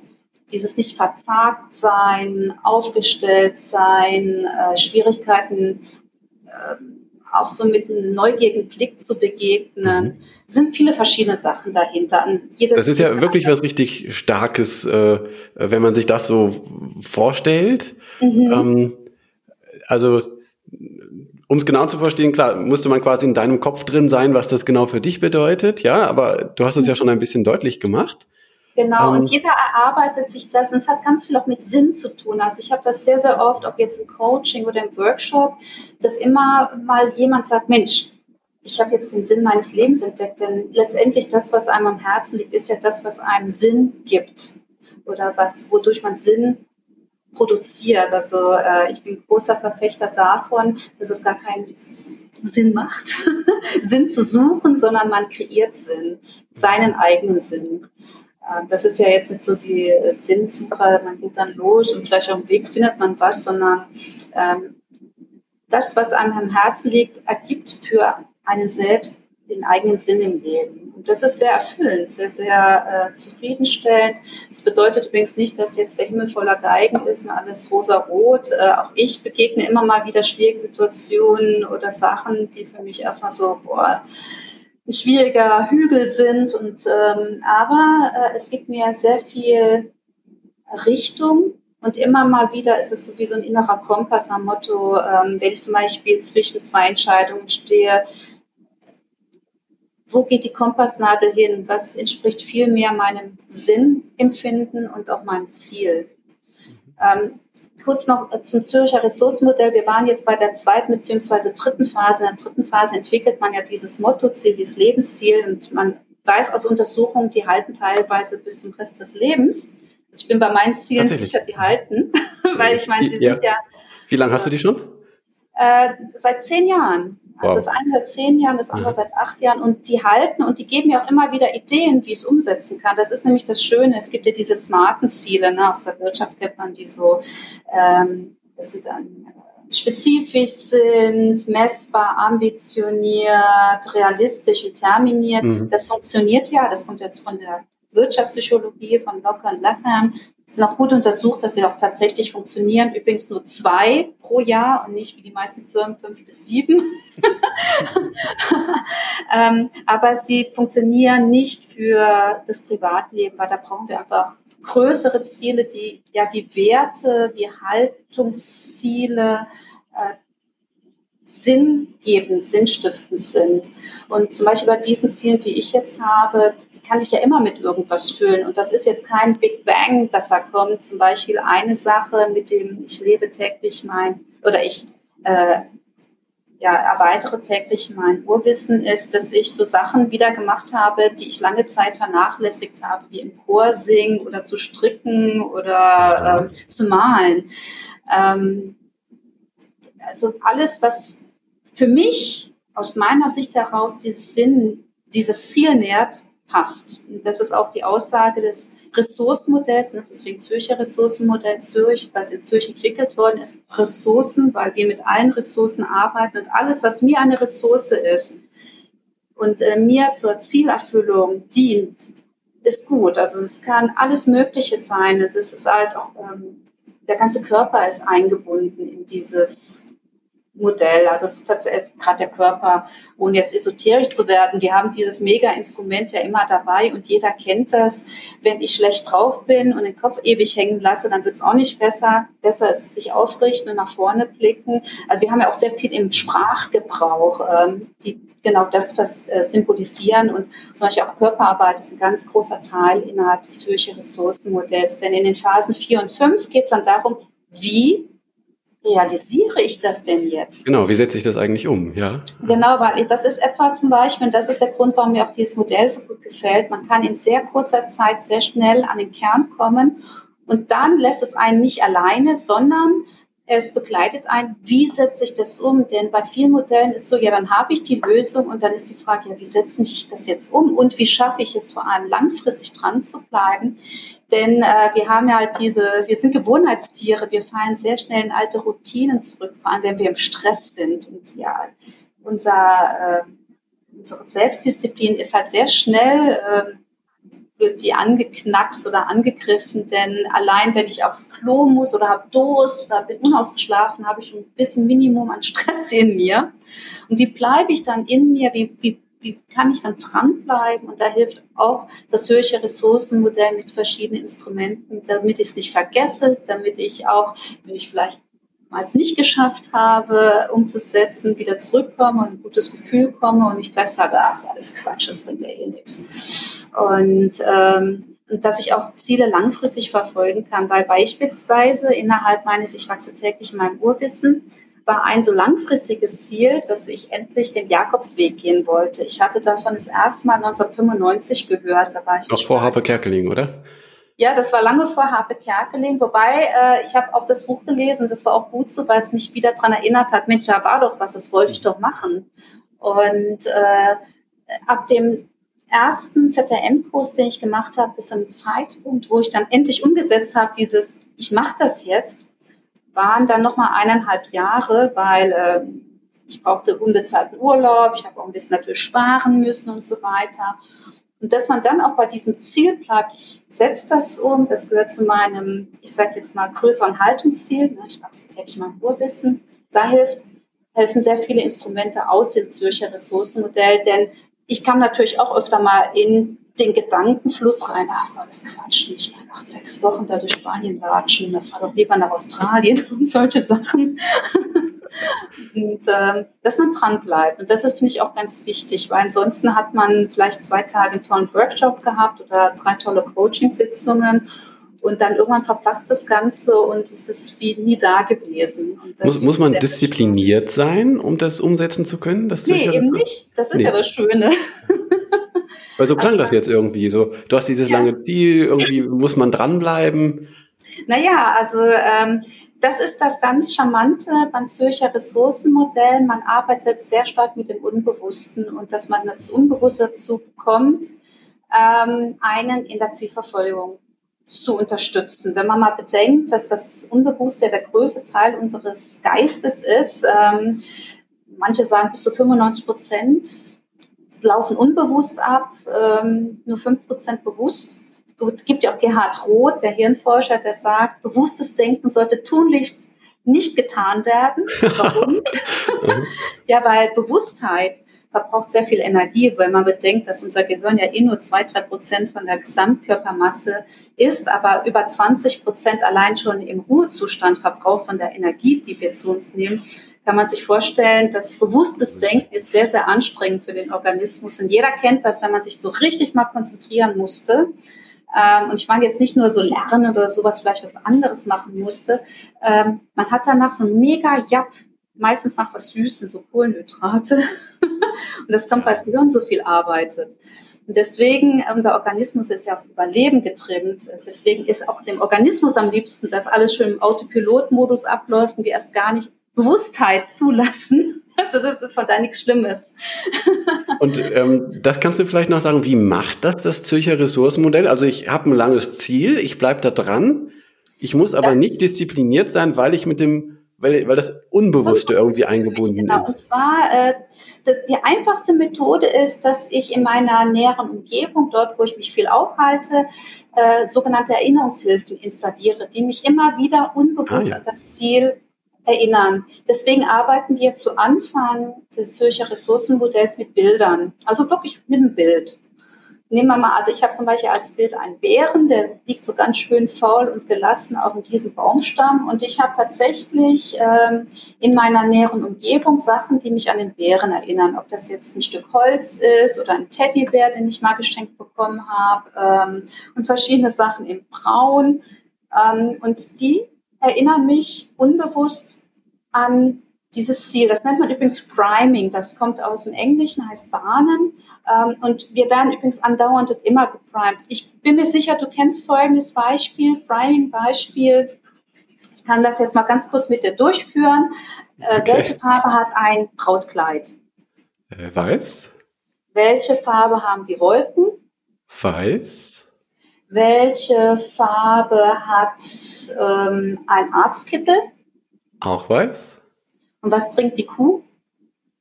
dieses nicht verzagt sein, aufgestellt sein, äh, Schwierigkeiten äh, auch so mit einem neugierigen Blick zu begegnen. Mhm sind viele verschiedene Sachen dahinter. das ist ja wirklich was richtig Starkes, äh, wenn man sich das so vorstellt. Mhm. Ähm, also um es genau zu verstehen, klar, musste man quasi in deinem Kopf drin sein, was das genau für dich bedeutet, ja, aber du hast es ja schon ein bisschen deutlich gemacht. Genau, ähm, und jeder erarbeitet sich das und es hat ganz viel auch mit Sinn zu tun. Also ich habe das sehr, sehr oft, ob jetzt im Coaching oder im Workshop, dass immer mal jemand sagt, Mensch, ich habe jetzt den Sinn meines Lebens entdeckt, denn letztendlich das, was einem am Herzen liegt, ist ja das, was einem Sinn gibt oder was, wodurch man Sinn produziert. Also äh, ich bin großer Verfechter davon, dass es gar keinen Sinn macht, Sinn zu suchen, sondern man kreiert Sinn, seinen eigenen Sinn. Äh, das ist ja jetzt nicht so die Sinnsuche, man geht dann los und vielleicht auf dem Weg findet man was, sondern ähm, das, was einem am Herzen liegt, ergibt für einen selbst den eigenen Sinn im Leben. Und das ist sehr erfüllend, sehr, sehr äh, zufriedenstellend. Das bedeutet übrigens nicht, dass jetzt der Himmel voller Geigen ist und alles rosa-rot. Äh, auch ich begegne immer mal wieder schwierige Situationen oder Sachen, die für mich erstmal so, boah, schwieriger Hügel sind. Und, ähm, aber äh, es gibt mir sehr viel Richtung und immer mal wieder ist es so wie so ein innerer Kompass nach Motto, ähm, wenn ich zum Beispiel zwischen zwei Entscheidungen stehe, wo geht die Kompassnadel hin? Was entspricht viel mehr meinem Sinnempfinden und auch meinem Ziel? Ähm, kurz noch zum Zürcher Ressourcenmodell. Wir waren jetzt bei der zweiten bzw. dritten Phase. In der dritten Phase entwickelt man ja dieses Mottoziel, dieses Lebensziel und man weiß aus Untersuchungen, die halten teilweise bis zum Rest des Lebens. Also ich bin bei meinen Zielen sicher, die halten, weil ich meine, sie ja. sind ja. Wie lange hast du die schon? Äh, seit zehn Jahren. Also wow. das eine seit zehn Jahren, das andere ja. seit acht Jahren und die halten und die geben mir auch immer wieder Ideen, wie ich es umsetzen kann. Das ist nämlich das Schöne. Es gibt ja diese smarten Ziele, ne? aus der Wirtschaft kennt man die so, ähm, dass sie dann äh, spezifisch sind, messbar, ambitioniert, realistisch und terminiert. Mhm. Das funktioniert ja, das kommt jetzt von der Wirtschaftspsychologie von Locker und Latham sind auch gut untersucht, dass sie auch tatsächlich funktionieren. Übrigens nur zwei pro Jahr und nicht wie die meisten Firmen fünf bis sieben. ähm, aber sie funktionieren nicht für das Privatleben, weil da brauchen wir einfach größere Ziele, die ja wie Werte, wie Haltungsziele, äh, sinngebend, sinnstiftend sind. Und zum Beispiel bei diesen Zielen, die ich jetzt habe, kann ich ja immer mit irgendwas füllen. Und das ist jetzt kein Big Bang, das da kommt. Zum Beispiel eine Sache, mit dem ich lebe täglich mein, oder ich äh, ja, erweitere täglich mein Urwissen, ist, dass ich so Sachen wieder gemacht habe, die ich lange Zeit vernachlässigt habe, wie im Chor singen oder zu stricken oder äh, zu malen. Ähm, also alles, was für mich aus meiner Sicht heraus dieses Sinn, dieses Ziel nährt, passt. Und das ist auch die Aussage des Ressourcenmodells, ne, deswegen Zürcher Ressourcenmodell Zürich, weil es in Zürich entwickelt worden ist. Ressourcen, weil wir mit allen Ressourcen arbeiten und alles, was mir eine Ressource ist und äh, mir zur Zielerfüllung dient, ist gut. Also es kann alles Mögliche sein. Es ist halt auch, ähm, der ganze Körper ist eingebunden in dieses Modell. Also es ist tatsächlich gerade der Körper, ohne jetzt esoterisch zu werden. Wir haben dieses Mega-Instrument ja immer dabei und jeder kennt das. Wenn ich schlecht drauf bin und den Kopf ewig hängen lasse, dann wird es auch nicht besser. Besser ist sich aufrichten und nach vorne blicken. Also wir haben ja auch sehr viel im Sprachgebrauch, ähm, die genau das was, äh, symbolisieren und zum Beispiel auch Körperarbeit ist ein ganz großer Teil innerhalb des Zürcher Ressourcenmodells. Denn in den Phasen 4 und 5 geht es dann darum, wie realisiere ich das denn jetzt? Genau, wie setze ich das eigentlich um? Ja. Genau, weil ich, das ist etwas zum Beispiel, und das ist der Grund, warum mir auch dieses Modell so gut gefällt. Man kann in sehr kurzer Zeit sehr schnell an den Kern kommen und dann lässt es einen nicht alleine, sondern es begleitet einen, wie setze ich das um? Denn bei vielen Modellen ist so, ja, dann habe ich die Lösung und dann ist die Frage, ja, wie setze ich das jetzt um und wie schaffe ich es vor allem langfristig dran zu bleiben? Denn äh, wir haben ja halt diese, wir sind Gewohnheitstiere, wir fallen sehr schnell in alte Routinen zurück, vor allem wenn wir im Stress sind. Und ja, unser, äh, unsere Selbstdisziplin ist halt sehr schnell, äh, wird die angeknackst oder angegriffen, denn allein wenn ich aufs Klo muss oder habe Durst oder bin unausgeschlafen, habe ich schon ein bisschen Minimum an Stress in mir. Und wie bleibe ich dann in mir? Wie, wie wie kann ich dann dranbleiben? Und da hilft auch das höhere Ressourcenmodell mit verschiedenen Instrumenten, damit ich es nicht vergesse, damit ich auch, wenn ich vielleicht mal es nicht geschafft habe, umzusetzen, wieder zurückkomme und ein gutes Gefühl komme und nicht gleich sage, ah, ist alles Quatsch, das bringt ja eh nichts. Und, ähm, und dass ich auch Ziele langfristig verfolgen kann, weil beispielsweise innerhalb meines Ich wachse täglich in meinem Urwissen war ein so langfristiges Ziel, dass ich endlich den Jakobsweg gehen wollte. Ich hatte davon das erste Mal 1995 gehört. Da war ich Noch vor Harpe Kerkeling, oder? Ja, das war lange vor Harpe Kerkeling, wobei äh, ich habe auch das Buch gelesen, das war auch gut so, weil es mich wieder daran erinnert hat, Mensch, da war doch was, das wollte ich doch machen. Und äh, ab dem ersten ZRM-Kurs, den ich gemacht habe, bis zum Zeitpunkt, wo ich dann endlich umgesetzt habe, dieses, ich mache das jetzt, waren dann nochmal eineinhalb Jahre, weil äh, ich brauchte unbezahlten Urlaub, ich habe auch ein bisschen natürlich sparen müssen und so weiter. Und dass man dann auch bei diesem Ziel bleibt, ich setze das um, das gehört zu meinem, ich sage jetzt mal, größeren Haltungsziel, ne, ich mache es täglich mal Urwissen, da hilft, helfen sehr viele Instrumente aus dem Zürcher Ressourcenmodell, denn ich kam natürlich auch öfter mal in den Gedankenfluss rein, ach, ist alles Quatsch, nicht mehr nach sechs Wochen da durch Spanien latschen, da fahr doch lieber nach Australien und solche Sachen. und ähm, dass man dran bleibt. Und das finde ich auch ganz wichtig, weil ansonsten hat man vielleicht zwei Tage einen tollen Workshop gehabt oder drei tolle Coaching-Sitzungen und dann irgendwann verpasst das Ganze und es ist wie nie da gewesen. Muss, muss man diszipliniert sein, um das umsetzen zu können? Das nee, eben nicht. Das ist nee. ja das Schöne. Weil so klang also, das jetzt irgendwie. So, du hast dieses ja. lange Ziel, irgendwie muss man dranbleiben. Naja, also ähm, das ist das ganz Charmante beim Zürcher Ressourcenmodell. Man arbeitet sehr stark mit dem Unbewussten und dass man das Unbewusste dazu kommt, ähm, einen in der Zielverfolgung zu unterstützen. Wenn man mal bedenkt, dass das Unbewusste der größte Teil unseres Geistes ist, ähm, manche sagen bis zu 95 Prozent laufen unbewusst ab, ähm, nur 5 Prozent bewusst. Es gibt ja auch Gerhard Roth, der Hirnforscher, der sagt, bewusstes Denken sollte tunlichst nicht getan werden. Warum? ja, weil Bewusstheit verbraucht sehr viel Energie, weil man bedenkt, dass unser Gehirn ja eh nur zwei, drei Prozent von der Gesamtkörpermasse ist, aber über 20 Prozent allein schon im Ruhezustand verbraucht von der Energie, die wir zu uns nehmen, kann man sich vorstellen, dass bewusstes Denken ist sehr, sehr anstrengend für den Organismus. Und jeder kennt das, wenn man sich so richtig mal konzentrieren musste. Ähm, und ich meine jetzt nicht nur so lernen oder sowas, vielleicht was anderes machen musste. Ähm, man hat danach so ein mega Japp meistens nach was Süßen, so Kohlenhydrate. und das kommt, weil das Gehirn so viel arbeitet. Und deswegen, unser Organismus ist ja auf Überleben getrimmt. Deswegen ist auch dem Organismus am liebsten, dass alles schön im Autopilot-Modus abläuft und wir erst gar nicht Bewusstheit zulassen. Also das ist von da nichts Schlimmes. Und ähm, das kannst du vielleicht noch sagen, wie macht das das Zürcher Ressourcenmodell? Also ich habe ein langes Ziel, ich bleibe da dran. Ich muss aber das nicht diszipliniert sein, weil ich mit dem weil, weil das Unbewusste irgendwie eingebunden genau. ist. Und zwar, äh, das, die einfachste Methode ist, dass ich in meiner näheren Umgebung, dort wo ich mich viel aufhalte, äh, sogenannte Erinnerungshilfen installiere, die mich immer wieder unbewusst ah, ja. an das Ziel erinnern. Deswegen arbeiten wir zu Anfang des Zürcher Ressourcenmodells mit Bildern, also wirklich mit einem Bild nehmen wir mal, also ich habe zum Beispiel als Bild einen Bären, der liegt so ganz schön faul und gelassen auf diesem Baumstamm. Und ich habe tatsächlich ähm, in meiner näheren Umgebung Sachen, die mich an den Bären erinnern. Ob das jetzt ein Stück Holz ist oder ein Teddybär, den ich mal geschenkt bekommen habe. Ähm, und verschiedene Sachen in Braun. Ähm, und die erinnern mich unbewusst an dieses Ziel. Das nennt man übrigens Priming. Das kommt aus dem Englischen, heißt Bahnen. Ähm, und wir werden übrigens andauernd und immer geprimed. Ich bin mir sicher, du kennst folgendes Beispiel, Priming-Beispiel. Ich kann das jetzt mal ganz kurz mit dir durchführen. Äh, okay. Welche Farbe hat ein Brautkleid? Äh, weiß. Welche Farbe haben die Wolken? Weiß. Welche Farbe hat ähm, ein Arztkittel? Auch weiß. Und was trinkt die Kuh?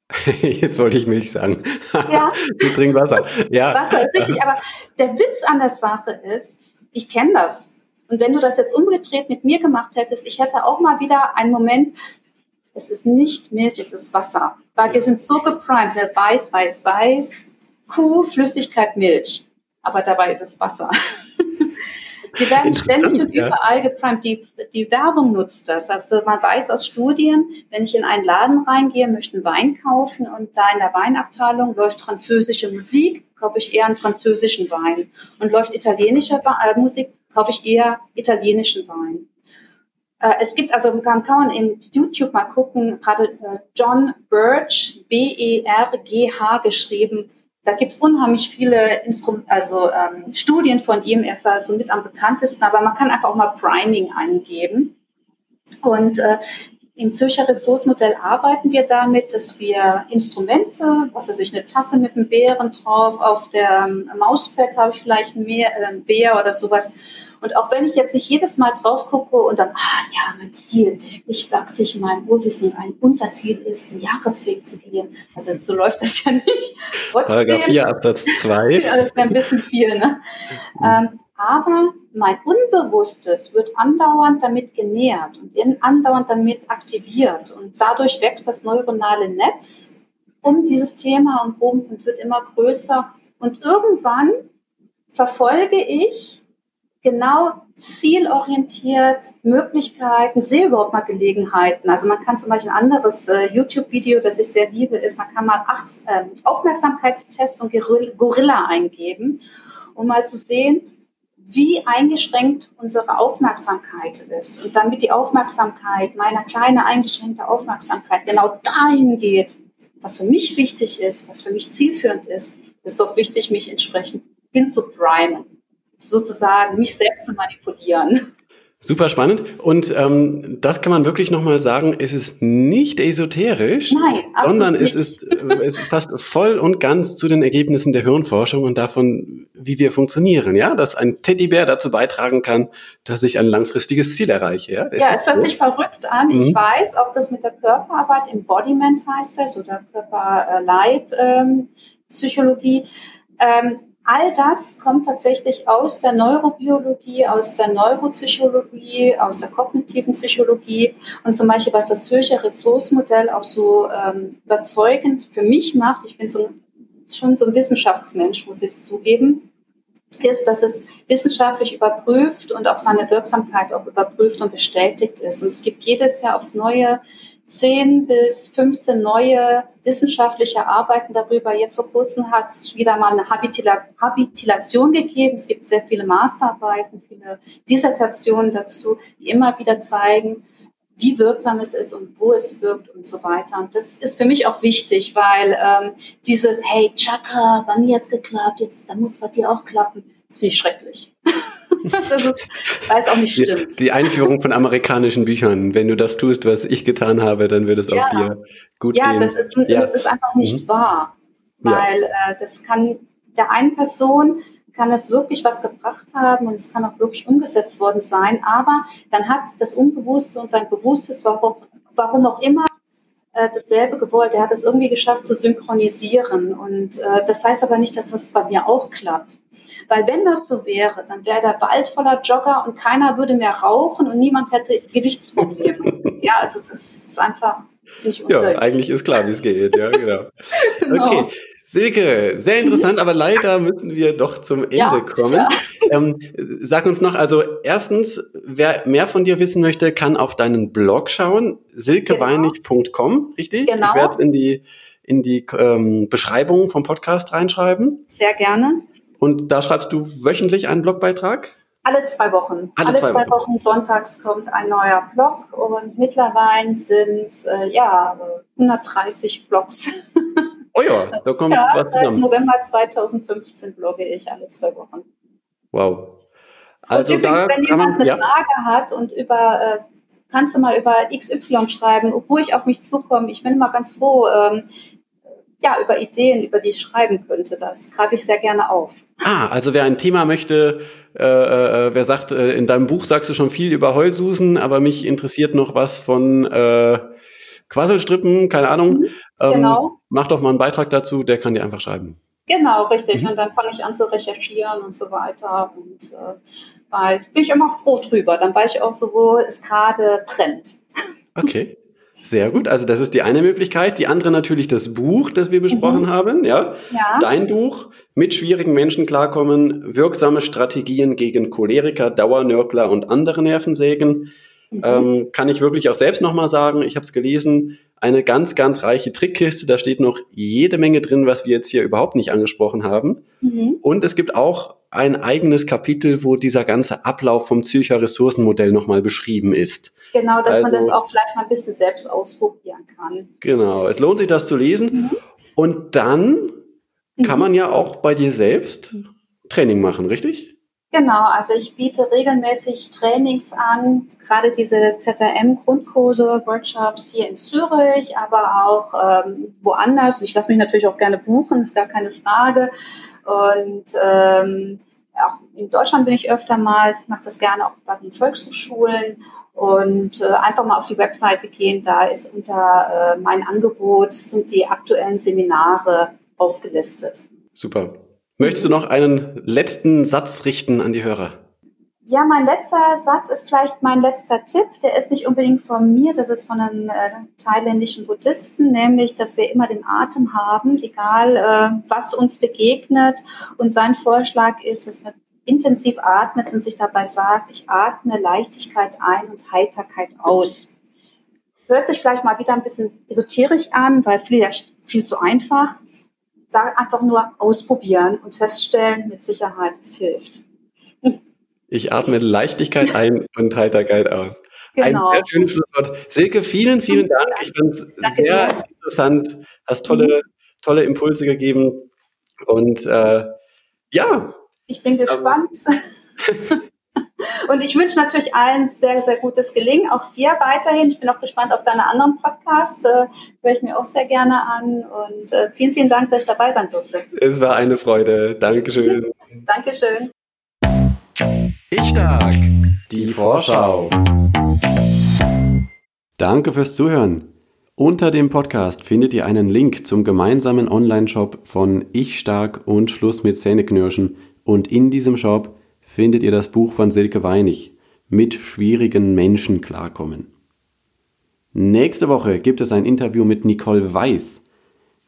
Jetzt wollte ich Milch sagen. Ja. du trinkst Wasser. Ja. Wasser ist richtig. Aber der Witz an der Sache ist, ich kenne das. Und wenn du das jetzt umgedreht mit mir gemacht hättest, ich hätte auch mal wieder einen Moment, es ist nicht Milch, es ist Wasser. Weil wir sind so geprimed, ne? weiß, weiß, weiß, Kuh, Flüssigkeit, Milch. Aber dabei ist es Wasser. Die werden ständig und ja. überall geprimed. Die, die Werbung nutzt das. Also man weiß aus Studien, wenn ich in einen Laden reingehe, möchte einen Wein kaufen und da in der Weinabteilung läuft französische Musik, kaufe ich eher einen französischen Wein. Und läuft italienische äh, Musik, kaufe ich eher italienischen Wein. Äh, es gibt, also kann, kann man im YouTube mal gucken, gerade äh, John Birch, B-E-R-G-H geschrieben. Da gibt's unheimlich viele Instrum also ähm, Studien von ihm. Er ist also mit am bekanntesten, aber man kann einfach auch mal Priming eingeben. Und äh, im Zürcher Ressourcenmodell arbeiten wir damit, dass wir Instrumente, was weiß ich, eine Tasse mit einem Bären drauf, auf der ähm, Mauspad habe ich vielleicht ein, Meer, äh, ein Bär oder sowas. Und auch wenn ich jetzt nicht jedes Mal drauf gucke und dann, ah ja, mein Ziel, täglich wachse ich in meinem Urwissen, ein Unterziel ist, den Jakobsweg zu gehen. Also so läuft das ja nicht. Paragraph 4 Absatz 2. ja, das wäre ein bisschen viel, ne? Mhm. Ähm, aber mein Unbewusstes wird andauernd damit genährt und andauernd damit aktiviert. Und dadurch wächst das neuronale Netz um dieses Thema und und wird immer größer. Und irgendwann verfolge ich genau zielorientiert Möglichkeiten, sehe überhaupt mal Gelegenheiten. Also man kann zum Beispiel ein anderes äh, YouTube-Video, das ich sehr liebe, ist, man kann mal Acht, äh, Aufmerksamkeitstest und Gorilla eingeben, um mal zu sehen, wie eingeschränkt unsere Aufmerksamkeit ist. Und damit die Aufmerksamkeit, meine kleine eingeschränkte Aufmerksamkeit genau dahin geht, was für mich wichtig ist, was für mich zielführend ist, ist doch wichtig, mich entsprechend hinzuprimen, sozusagen mich selbst zu manipulieren. Super spannend. Und ähm, das kann man wirklich nochmal sagen, es ist nicht esoterisch, Nein, sondern es ist, äh, es passt voll und ganz zu den Ergebnissen der Hirnforschung und davon, wie wir funktionieren, ja, dass ein Teddybär dazu beitragen kann, dass ich ein langfristiges Ziel erreiche. Ja, es, ja, es hört so. sich verrückt an. Mhm. Ich weiß, auch das mit der Körperarbeit, Embodiment heißt das, oder Körper-Leib-Psychologie. Ähm, All das kommt tatsächlich aus der Neurobiologie, aus der Neuropsychologie, aus der kognitiven Psychologie. Und zum Beispiel, was das Zürcher Ressourcenmodell auch so ähm, überzeugend für mich macht, ich bin so schon so ein Wissenschaftsmensch, muss ich es zugeben, ist, dass es wissenschaftlich überprüft und auch seine Wirksamkeit auch überprüft und bestätigt ist. Und es gibt jedes Jahr aufs Neue 10 bis 15 neue wissenschaftliche Arbeiten darüber. Jetzt vor kurzem hat es wieder mal eine Habitilation gegeben. Es gibt sehr viele Masterarbeiten, viele Dissertationen dazu, die immer wieder zeigen, wie wirksam es ist und wo es wirkt und so weiter. Und das ist für mich auch wichtig, weil ähm, dieses, hey, Chakra, wann jetzt geklappt, jetzt, dann muss bei dir auch klappen, das finde ich schrecklich. das ist, weiß auch nicht stimmt. Die, die, Einführung von amerikanischen Büchern. Wenn du das tust, was ich getan habe, dann wird es ja. auch dir gut ja, gehen. Das ist, ja, das ist einfach nicht mhm. wahr. Weil ja. äh, das kann der einen Person kann es wirklich was gebracht haben und es kann auch wirklich umgesetzt worden sein. Aber dann hat das Unbewusste und sein Bewusstes, warum, warum auch immer, äh, dasselbe gewollt. Er hat es irgendwie geschafft zu synchronisieren. Und äh, das heißt aber nicht, dass das bei mir auch klappt. Weil wenn das so wäre, dann wäre der Wald voller Jogger und keiner würde mehr rauchen und niemand hätte Gewichtsprobleme. ja, also das ist einfach nicht Ja, eigentlich ist klar, wie es geht. Ja, genau. genau. Okay. Silke, sehr interessant, aber leider müssen wir doch zum Ende ja, kommen. Ähm, sag uns noch, also erstens, wer mehr von dir wissen möchte, kann auf deinen Blog schauen, silkeweinig.com, genau. richtig? Genau. Ich werde es in die, in die ähm, Beschreibung vom Podcast reinschreiben. Sehr gerne. Und da schreibst du wöchentlich einen Blogbeitrag? Alle zwei Wochen. Alle, Alle zwei, zwei Wochen. Wochen. sonntags kommt ein neuer Blog und mittlerweile sind es äh, ja 130 Blogs. Oh ja, da kommt ja, was zusammen. Seit November 2015 blogge ich alle zwei Wochen. Wow. Also und übrigens, da wenn jemand man, eine ja. Frage hat und über äh, kannst du mal über XY schreiben, obwohl ich auf mich zukomme. Ich bin immer ganz froh, ähm, ja, über Ideen, über die ich schreiben könnte. Das greife ich sehr gerne auf. Ah, also wer ein Thema möchte, äh, äh, wer sagt, äh, in deinem Buch sagst du schon viel über Heulsusen, aber mich interessiert noch was von äh, Quasselstrippen, keine Ahnung. Mhm, ähm, genau. Mach doch mal einen Beitrag dazu, der kann dir einfach schreiben. Genau, richtig. Mhm. Und dann fange ich an zu recherchieren und so weiter. Und äh, weil bin ich immer froh drüber. Dann weiß ich auch so, wo es gerade brennt. Okay. Sehr gut. Also das ist die eine Möglichkeit. Die andere natürlich das Buch, das wir besprochen mhm. haben. Ja? ja. Dein Buch. Mit schwierigen Menschen klarkommen. Wirksame Strategien gegen Choleriker, Dauernörkler und andere Nervensägen. Mhm. Ähm, kann ich wirklich auch selbst nochmal sagen. Ich habe es gelesen. Eine ganz, ganz reiche Trickkiste. Da steht noch jede Menge drin, was wir jetzt hier überhaupt nicht angesprochen haben. Mhm. Und es gibt auch ein eigenes Kapitel, wo dieser ganze Ablauf vom Zürcher Ressourcenmodell nochmal beschrieben ist. Genau, dass also, man das auch vielleicht mal ein bisschen selbst ausprobieren kann. Genau, es lohnt sich, das zu lesen. Mhm. Und dann kann mhm. man ja auch bei dir selbst Training machen, richtig? Genau, also ich biete regelmäßig Trainings an, gerade diese ZRM-Grundkurse, Workshops hier in Zürich, aber auch ähm, woanders. Ich lasse mich natürlich auch gerne buchen, ist gar keine Frage. Und ähm, auch in Deutschland bin ich öfter mal, ich mache das gerne auch bei den Volkshochschulen und äh, einfach mal auf die Webseite gehen, da ist unter äh, mein Angebot sind die aktuellen Seminare aufgelistet. Super. Möchtest du noch einen letzten Satz richten an die Hörer? Ja, mein letzter Satz ist vielleicht mein letzter Tipp. Der ist nicht unbedingt von mir, das ist von einem äh, thailändischen Buddhisten, nämlich, dass wir immer den Atem haben, egal äh, was uns begegnet. Und sein Vorschlag ist, dass man intensiv atmet und sich dabei sagt, ich atme Leichtigkeit ein und Heiterkeit aus. Hört sich vielleicht mal wieder ein bisschen esoterisch an, weil viel, viel zu einfach da einfach nur ausprobieren und feststellen, mit Sicherheit, es hilft. Ich atme Leichtigkeit ein und Heiterkeit aus. Genau. Ein sehr schönes Schlusswort. Silke, vielen, vielen Dank. Ich fand es sehr dir. interessant. Hast tolle, mhm. tolle Impulse gegeben. Und äh, ja. Ich bin gespannt. Und ich wünsche natürlich allen sehr, sehr gutes Gelingen. Auch dir weiterhin. Ich bin auch gespannt auf deine anderen Podcasts. Äh, höre ich mir auch sehr gerne an. Und äh, vielen, vielen Dank, dass ich dabei sein durfte. Es war eine Freude. Dankeschön. Dankeschön. Ich stark. Die Vorschau. Danke fürs Zuhören. Unter dem Podcast findet ihr einen Link zum gemeinsamen Online-Shop von Ich Stark und Schluss mit Zähneknirschen. Und in diesem Shop findet ihr das Buch von Silke Weinig mit schwierigen Menschen klarkommen. Nächste Woche gibt es ein Interview mit Nicole Weiß.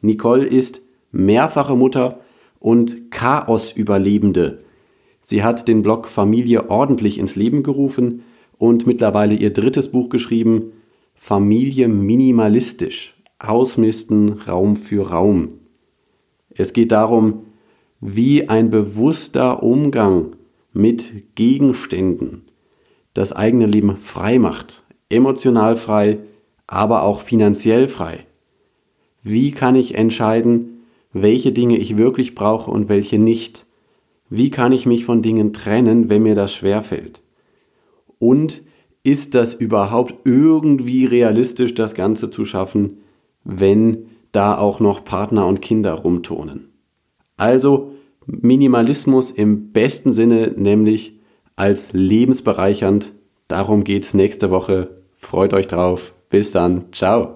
Nicole ist mehrfache Mutter und Chaos-Überlebende. Sie hat den Blog Familie ordentlich ins Leben gerufen und mittlerweile ihr drittes Buch geschrieben, Familie minimalistisch. Ausmisten Raum für Raum. Es geht darum, wie ein bewusster Umgang mit Gegenständen das eigene Leben frei macht, emotional frei, aber auch finanziell frei. Wie kann ich entscheiden, welche Dinge ich wirklich brauche und welche nicht? Wie kann ich mich von Dingen trennen, wenn mir das schwerfällt? Und ist das überhaupt irgendwie realistisch, das Ganze zu schaffen, wenn da auch noch Partner und Kinder rumturnen? Also Minimalismus im besten Sinne, nämlich als lebensbereichernd. Darum geht's nächste Woche. Freut euch drauf. Bis dann. Ciao.